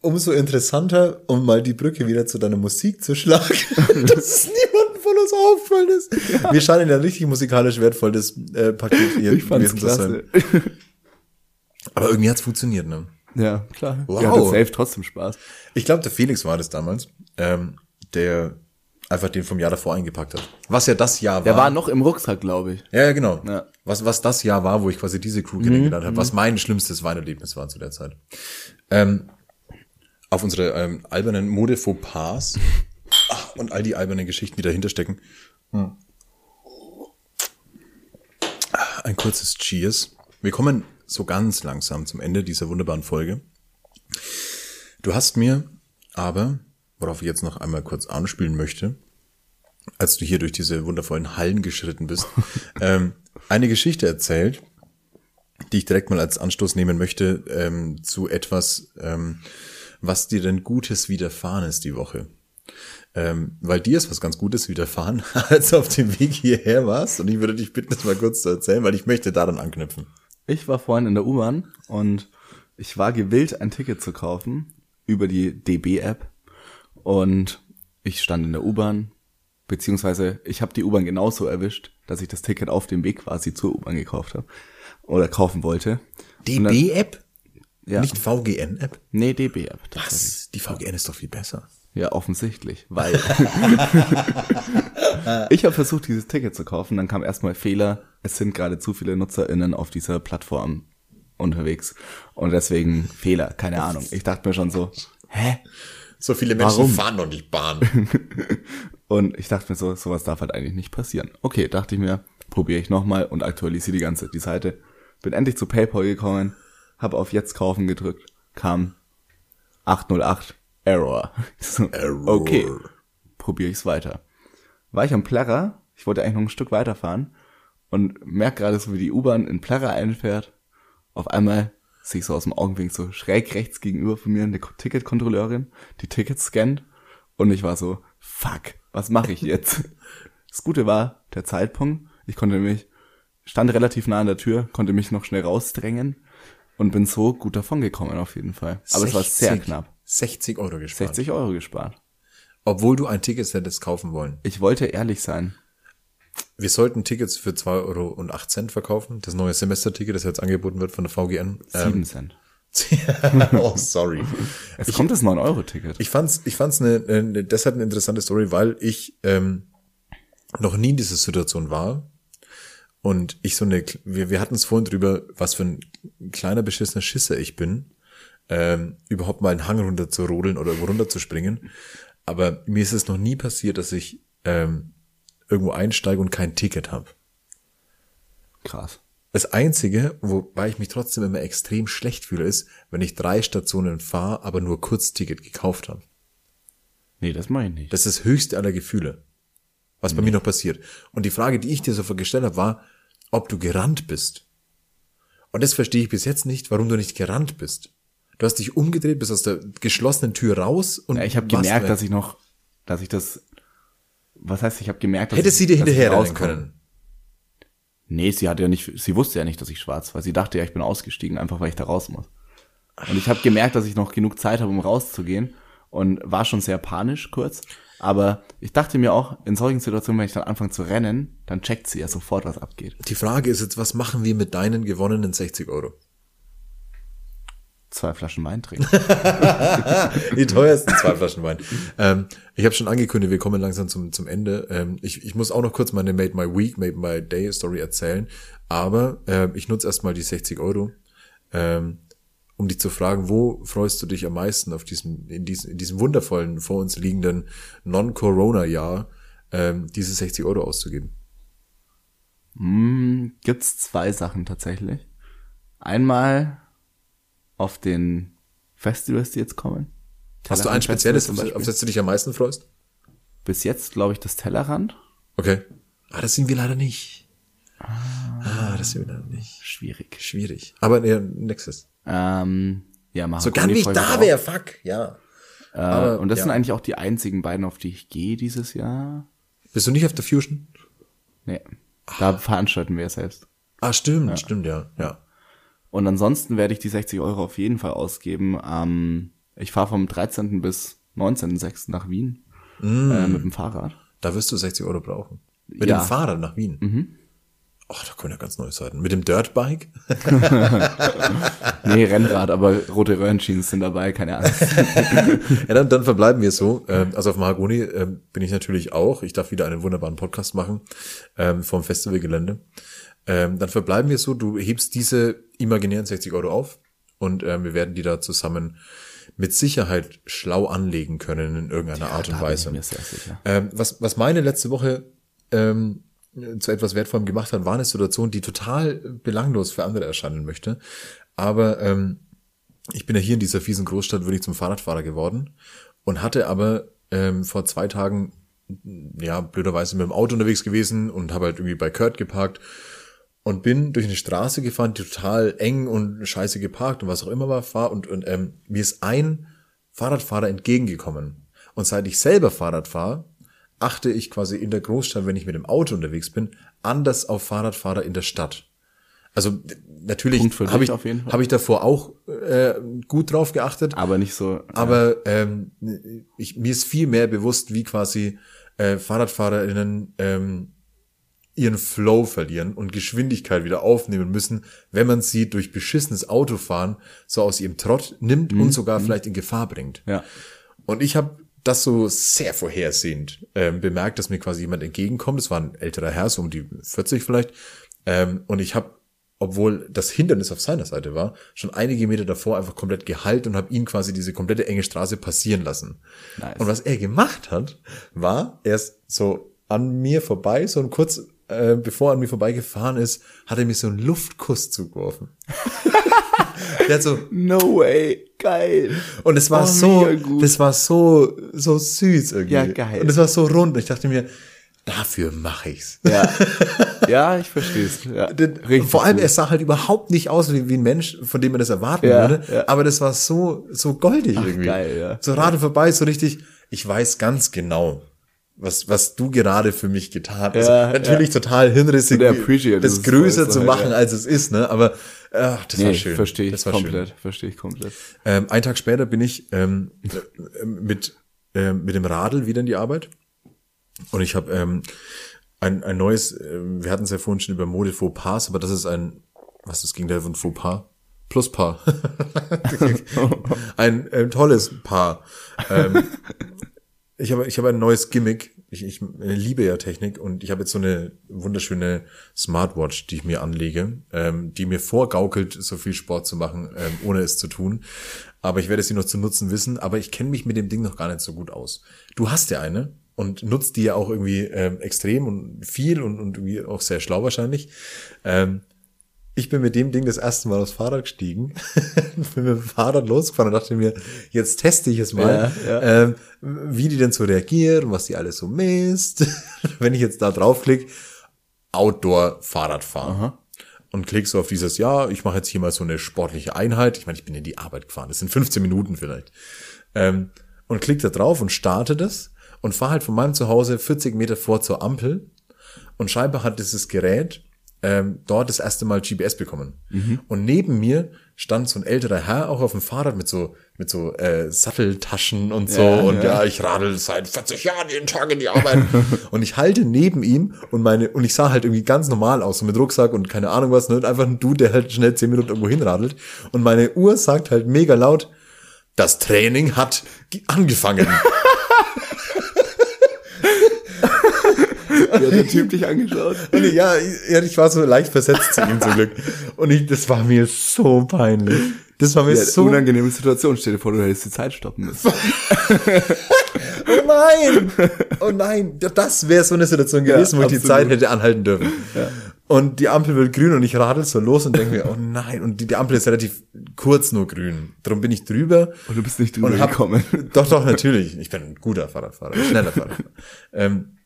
umso interessanter, um mal die Brücke wieder zu deiner Musik zu schlagen, dass es niemandem von uns auffallen ist. Wir scheinen ja ein richtig musikalisch wertvolles äh, Paket hier Ich gewesen zu sein. Aber irgendwie hat's funktioniert, ne? Ja, klar. Wow. Ihr hattet safe trotzdem Spaß. Ich glaube, der Felix war das damals, ähm, der einfach den vom Jahr davor eingepackt hat. Was ja das Jahr war. Der war noch im Rucksack, glaube ich. Ja, ja, genau. Ja. Was, was das Jahr war, wo ich quasi diese Crew kennengelernt habe, was mein schlimmstes Weinerlebnis war zu der Zeit. Ähm, auf unsere ähm, albernen Mode-Fauxpas ach, und all die albernen Geschichten, die dahinter stecken. Hm. Ein kurzes Cheers. Wir kommen so ganz langsam zum Ende dieser wunderbaren Folge. Du hast mir aber worauf ich jetzt noch einmal kurz anspielen möchte, als du hier durch diese wundervollen Hallen geschritten bist, ähm, eine Geschichte erzählt, die ich direkt mal als Anstoß nehmen möchte ähm, zu etwas, ähm, was dir denn Gutes widerfahren ist die Woche. Ähm, weil dir ist was ganz Gutes widerfahren, als du auf dem Weg hierher warst. Und ich würde dich bitten, das mal kurz zu erzählen, weil ich möchte daran anknüpfen. Ich war vorhin in der U-Bahn und ich war gewillt, ein Ticket zu kaufen über die DB-App. Und ich stand in der U-Bahn, beziehungsweise ich habe die U-Bahn genauso erwischt, dass ich das Ticket auf dem Weg quasi zur U-Bahn gekauft habe oder kaufen wollte. DB-App? Ja. Nicht VGN-App? Nee, DB-App. Was? Die VGN ist doch viel besser. Ja, offensichtlich, weil ich habe versucht, dieses Ticket zu kaufen, dann kam erstmal Fehler, es sind gerade zu viele NutzerInnen auf dieser Plattform unterwegs und deswegen Fehler, keine Ahnung. Ich dachte mir schon so, hä? So viele Menschen Warum? fahren noch nicht Bahn. Und ich dachte mir so, sowas darf halt eigentlich nicht passieren. Okay, dachte ich mir, probiere ich nochmal und aktualisiere die ganze die Seite. Bin endlich zu PayPal gekommen, habe auf Jetzt kaufen gedrückt, kam 808 Error. So, Error. Okay, probiere ich's weiter. War ich am Plärrer, ich wollte eigentlich noch ein Stück weiterfahren und merk gerade so, wie die U-Bahn in Plärrer einfährt. Auf einmal sehe ich so aus dem Augenwinkel so schräg rechts gegenüber von mir eine Ticketkontrolleurin, die Tickets scannt und ich war so, fuck, was mache ich jetzt? Das Gute war der Zeitpunkt. Ich konnte mich, stand relativ nah an der Tür, konnte mich noch schnell rausdrängen und bin so gut davon gekommen auf jeden Fall. Aber es war sehr 60 knapp. 60 Euro gespart. 60 Euro gespart. Obwohl du ein Ticket hättest kaufen wollen. Ich wollte ehrlich sein. Wir sollten Tickets für 2,08 Euro verkaufen. Das neue Semesterticket, das jetzt angeboten wird von der VGN. Sieben Cent. oh, sorry. Es kommt das 9-Euro-Ticket. Ich fand's, ich fand's eine, eine, deshalb eine interessante Story, weil ich ähm, noch nie in dieser Situation war. Und ich so eine, wir, wir hatten es vorhin drüber, was für ein kleiner beschissener Schisser ich bin, ähm, überhaupt mal einen Hang runter zu rodeln oder runter zu springen. Aber mir ist es noch nie passiert, dass ich ähm, irgendwo einsteige und kein Ticket habe. Krass. Das Einzige, wobei ich mich trotzdem immer extrem schlecht fühle, ist, wenn ich drei Stationen fahre, aber nur Kurzticket gekauft habe. Nee, das mache ich nicht. Das ist das höchste aller Gefühle, was bei mir noch passiert. Und die Frage, die ich dir sofort gestellt habe, war, ob du gerannt bist. Und das verstehe ich bis jetzt nicht, warum du nicht gerannt bist. Du hast dich umgedreht, bist aus der geschlossenen Tür raus und ja, ich habe gemerkt, weg. dass ich noch, dass ich das, was heißt, ich habe gemerkt, dass Hätte ich, sie dir hinterherrennen rauskomme. können. Nee, sie hat ja nicht, sie wusste ja nicht, dass ich schwarz war. Sie dachte ja, ich bin ausgestiegen, einfach weil ich da raus muss. Und ich habe gemerkt, dass ich noch genug Zeit habe, um rauszugehen und war schon sehr panisch kurz. Aber ich dachte mir auch, in solchen Situationen, wenn ich dann anfange zu rennen, dann checkt sie ja sofort, was abgeht. Die Frage ist jetzt, was machen wir mit deinen gewonnenen 60 Euro? Zwei Flaschen Wein trinken. Die teuersten zwei Flaschen Wein. Ähm, ich habe schon angekündigt, wir kommen langsam zum, zum Ende. Ähm, ich, ich muss auch noch kurz meine Made My Week, Made My Day Story erzählen. Aber ähm, ich nutze erstmal die 60 Euro, ähm, um dich zu fragen, wo freust du dich am meisten auf diesem, in diesem, in diesem wundervollen, vor uns liegenden Non-Corona-Jahr, ähm, diese 60 Euro auszugeben? Hm, gibt's zwei Sachen tatsächlich. Einmal auf den Festivals, die jetzt kommen. Hast du ein Tellerrand spezielles, auf das du dich am meisten freust? Bis jetzt, glaube ich, das Tellerrand. Okay. Ah, das sind wir leider nicht. Ah, das sind wir leider nicht. Schwierig. Schwierig. Aber nee, nächstes. Ähm, ja, So gern wie ich freu mich da wäre, fuck, ja. Äh, Aber, und das ja. sind eigentlich auch die einzigen beiden, auf die ich gehe dieses Jahr. Bist du nicht auf der Fusion? Nee, da veranstalten wir ja selbst. Ah, stimmt, stimmt, ja, ja. Und ansonsten werde ich die 60 Euro auf jeden Fall ausgeben. Ähm, ich fahre vom 13. bis 19.06. nach Wien Mm. äh, mit dem Fahrrad. Da wirst du 60 Euro brauchen. Mit Ja. dem Fahrrad nach Wien. Mhm. Oh, da kommen ja ganz neue Seiten. Mit dem Dirtbike? Nee, Rennrad, aber rote Röhrenschienen sind dabei, keine Angst. Ja, dann, dann verbleiben wir so. Ähm, also auf Mahagoni ähm, bin ich natürlich auch. Ich darf wieder einen wunderbaren Podcast machen ähm, vom Festivalgelände. Ähm, dann verbleiben wir so. Du hebst diese imaginären 60 Euro auf und ähm, wir werden die da zusammen mit Sicherheit schlau anlegen können in irgendeiner Art und Weise. Ähm, was, was meine letzte Woche ähm, zu etwas Wertvollem gemacht hat, war eine Situation, die total belanglos für andere erscheinen möchte. Aber ähm, ich bin ja hier in dieser fiesen Großstadt wirklich zum Fahrradfahrer geworden. und hatte aber ähm, vor zwei Tagen, ja, blöderweise mit dem Auto unterwegs gewesen und habe halt irgendwie bei Kurt geparkt und bin durch eine Straße gefahren, die total eng und scheiße geparkt und was auch immer war, fahr und, und ähm, mir ist ein Fahrradfahrer entgegengekommen. Und seit ich selber Fahrrad fahre, achte ich quasi in der Großstadt, wenn ich mit dem Auto unterwegs bin, anders auf Fahrradfahrer in der Stadt. Also natürlich habe ich, hab ich davor auch äh, gut drauf geachtet, Aber nicht so. aber ähm, ich, mir ist viel mehr bewusst, wie quasi äh, FahrradfahrerInnen ähm, ihren Flow verlieren und Geschwindigkeit wieder aufnehmen müssen, wenn man sie durch beschissenes Autofahren so aus ihrem Trott nimmt und sogar vielleicht in Gefahr bringt. ja. Und ich habe das so sehr vorhersehend ähm, bemerkt, dass mir quasi jemand entgegenkommt. Es war ein älterer Herr, so um die 40 vielleicht. Ähm, und ich habe, obwohl das Hindernis auf seiner Seite war, schon einige Meter davor einfach komplett gehalten und habe ihn quasi diese komplette enge Straße passieren lassen. Nice. Und was er gemacht hat, war, er ist so an mir vorbei, so ein kurz, äh, bevor er an mir vorbeigefahren ist, hat er mir so einen Luftkuss zugeworfen. Der hat so, No way. Geil. und es war Oh, so, das war so, so süß irgendwie. Ja, geil. Und es war so rund. Und ich dachte mir, dafür mache ich's. Ja. ja, ich verstehe es. Ja. Vor allem, gut. er sah halt überhaupt nicht aus wie, wie ein Mensch, von dem man das erwarten Ja, würde. ja. Aber das war so, so goldig Ach, irgendwie. geil, ja. So Rade vorbei, so richtig. Ich weiß ganz genau, was, was du gerade für mich getan hast. Ja, Natürlich total hinrissig, das größer zu machen, ja. als es ist, ne? Aber ach, das war Nee, schön. verstehe ich das war komplett. Verstehe ich komplett. Ähm, einen Tag später bin ich ähm, äh, mit, ähm, mit dem Radl wieder in die Arbeit. Und ich habe ähm, ein, ein neues, ähm, wir hatten es ja vorhin schon über Mode Fauxpas, aber das ist ein, was das ging da von Fauxpas? Pluspaar. ein, ein tolles Paar. Ähm, ich habe ich habe ein neues Gimmick. Ich, ich liebe ja Technik und ich habe jetzt so eine wunderschöne Smartwatch, die ich mir anlege, ähm, die mir vorgaukelt, so viel Sport zu machen, ähm, ohne es zu tun. Aber ich werde sie noch zu nutzen wissen. Aber ich kenne mich mit dem Ding noch gar nicht so gut aus. Du hast ja eine und nutzt die ja auch irgendwie ähm, extrem und viel und, und irgendwie auch sehr schlau wahrscheinlich. Ähm, ich bin mit dem Ding das erste Mal aufs Fahrrad gestiegen, bin mit dem Fahrrad losgefahren und dachte mir, jetzt teste ich es mal, Ja, ja. Ähm, wie die denn so reagiert und was die alles so misst. Wenn ich jetzt da draufklick, Outdoor-Fahrrad fahren. Und klick so auf dieses, ja, ich mache jetzt hier mal so eine sportliche Einheit. Ich meine, ich bin in die Arbeit gefahren. Das sind 15 Minuten vielleicht. Ähm, und klick da drauf und starte das und fahre halt von meinem Zuhause 40 Meter vor zur Ampel und scheinbar hat dieses Gerät ähm, dort das erste Mal GPS bekommen. Und neben mir stand so ein älterer Herr auch auf dem Fahrrad mit so mit so äh, Satteltaschen und so Ja, und ja. ja. ich radel seit 40 Jahren jeden Tag in die Arbeit und ich halte neben ihm und meine und ich sah halt irgendwie ganz normal aus so mit Rucksack und keine Ahnung was ne? und einfach ein Dude der halt schnell 10 Minuten irgendwo hinradelt und meine Uhr sagt halt mega laut das Training hat ge- angefangen. Wie hat der Typ dich angeschaut? Und ich, ja, ich, ja, ich war so leicht versetzt zu ihm zum Glück. Und ich, das war mir so peinlich. Das war mir Ja, so. unangenehme Situation. Stell dir vor, du hättest die Zeit stoppen müssen. Oh nein! Oh nein! Das wäre so eine Situation gewesen, wo ich die. Zeit hätte anhalten dürfen. Und die Ampel wird grün und ich radel so los und denke mir, oh nein. Und die, die Ampel ist relativ kurz nur grün. Darum bin ich drüber. Und du bist nicht drüber hab, gekommen. Doch, doch, natürlich. Ich bin ein guter Fahrradfahrer, ein schneller Fahrradfahrer. ähm,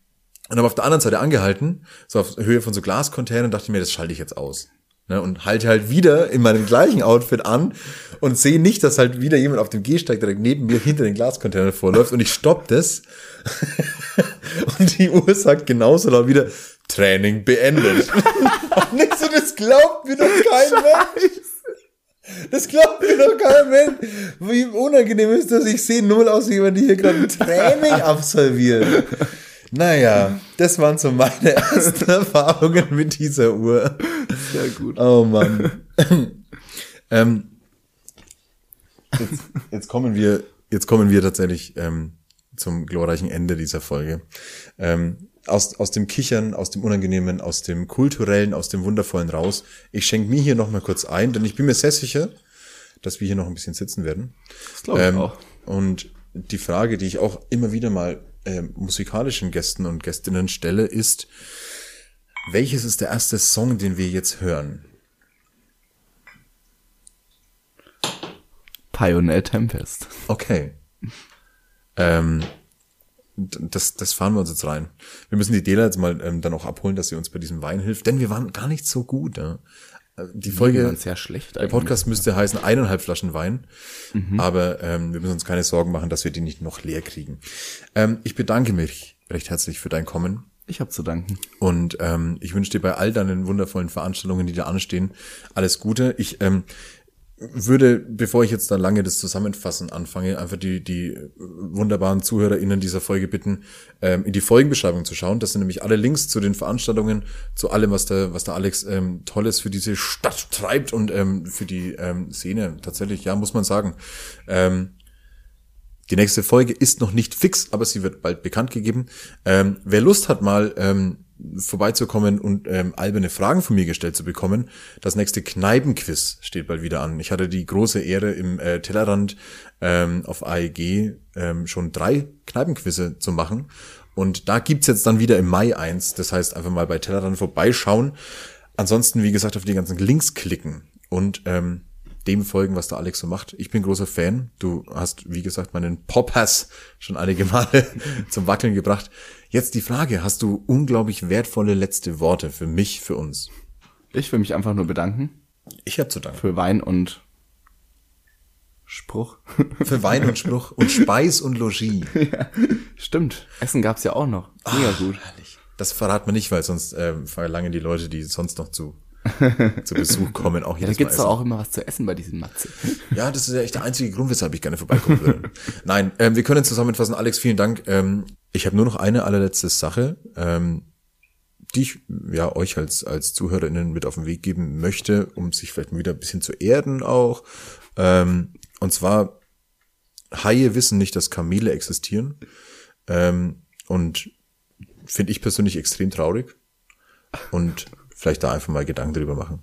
und habe auf der anderen Seite angehalten, so auf Höhe von so Glascontainern, dachte ich mir, das schalte ich jetzt aus. Ne, und halte halt wieder in meinem gleichen Outfit an und sehe nicht, dass halt wieder jemand auf dem Gehsteig direkt neben mir hinter den Glascontainern vorläuft und ich stopp das. und die Uhr sagt genauso laut wieder, Training beendet. und nicht so, das glaubt mir doch kein Mensch. Das glaubt mir doch kein Mensch. Wie unangenehm ist das? Ich sehe null aus wie jemand, der hier gerade ein Training absolviert. Naja, das waren so meine ersten Erfahrungen mit dieser Uhr. Sehr gut. Oh Mann. ähm, jetzt, jetzt kommen wir, jetzt kommen wir tatsächlich ähm, zum glorreichen Ende dieser Folge. Ähm, aus, aus dem Kichern, aus dem Unangenehmen, aus dem Kulturellen, aus dem Wundervollen raus. Ich schenke mir hier noch mal kurz ein, denn ich bin mir sehr sicher, dass wir hier noch ein bisschen sitzen werden. Das glaube ich Ähm, auch. Und die Frage, die ich auch immer wieder mal ähm, musikalischen Gästen und Gästinnen stelle, ist, welches ist der erste Song, den wir jetzt hören? Pioneer Tempest. Okay. Ähm, das, das fahren wir uns jetzt rein. Wir müssen die Dela jetzt mal ähm, dann auch abholen, dass sie uns bei diesem Wein hilft, denn wir waren gar nicht so gut. Ja. Die Folge, sehr schlecht der. Podcast müsste heißen eineinhalb Flaschen Wein, aber ähm, wir müssen uns keine Sorgen machen, dass wir die nicht noch leer kriegen. Ähm, ich bedanke mich recht herzlich für dein Kommen. Ich habe zu danken. Und ähm, ich wünsche dir bei all deinen wundervollen Veranstaltungen, die da anstehen, alles Gute. Ich ähm, würde, bevor ich jetzt da lange das Zusammenfassen anfange, einfach die, die wunderbaren ZuhörerInnen dieser Folge bitten, ähm, in die Folgenbeschreibung zu schauen. Das sind nämlich alle Links zu den Veranstaltungen, zu allem, was der, was der Alex ähm, Tolles für diese Stadt treibt und ähm, für die ähm, Szene. Tatsächlich, ja, muss man sagen. Ähm, die nächste Folge ist noch nicht fix, aber sie wird bald bekannt gegeben. Ähm, wer Lust hat, mal ähm, vorbeizukommen und ähm, alberne Fragen von mir gestellt zu bekommen, das nächste Kneipenquiz steht bald wieder an. Ich hatte die große Ehre im äh, Tellerrand ähm, auf AEG ähm, schon drei Kneipenquizze zu machen. Und da gibt's jetzt dann wieder im Mai eins. Das heißt, einfach mal bei Tellerrand vorbeischauen. Ansonsten, wie gesagt, auf die ganzen Links klicken und ähm, dem folgen, was der Alex so macht. Ich bin großer Fan. Du hast, wie gesagt, meinen Pop-Hass schon einige Male zum Wackeln gebracht. Jetzt die Frage, hast du unglaublich wertvolle letzte Worte für mich, für uns? Ich will mich einfach nur bedanken Ich habe zu danken. für Wein und Spruch. Für Wein und Spruch und Speis und Logis. Stimmt. Essen gab's ja auch noch. Mega gut. Herrlich. Das verraten wir nicht, weil sonst ähm, verlangen die Leute, die sonst noch zu, zu Besuch kommen, auch Ja, da gibt's Mal doch auch immer was zu essen bei diesem Matze. Ja, das ist ja echt der einzige Grund, weshalb ich gerne vorbeikommen würde. Nein, ähm, wir können zusammenfassen. Alex, vielen Dank. Ähm, ich habe nur noch eine allerletzte Sache, ähm, die ich ja euch als als ZuhörerInnen mit auf den Weg geben möchte, um sich vielleicht mal wieder ein bisschen zu erden auch. Ähm, und zwar Haie wissen nicht, dass Kamele existieren. Ähm, und finde ich persönlich extrem traurig. Und vielleicht da einfach mal Gedanken drüber machen.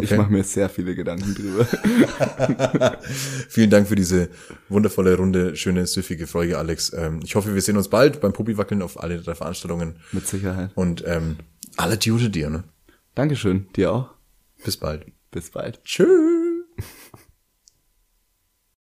Ich mache mir sehr viele Gedanken drüber. Vielen Dank für diese wundervolle, runde, schöne, süffige Folge, Alex. Ähm, ich hoffe, wir sehen uns bald beim Puppi-Wackeln auf alle drei Veranstaltungen. Mit Sicherheit. Und ähm, alle Gute dir, ne? Dankeschön. Dir auch. Bis bald. Bis bald. Tschüss.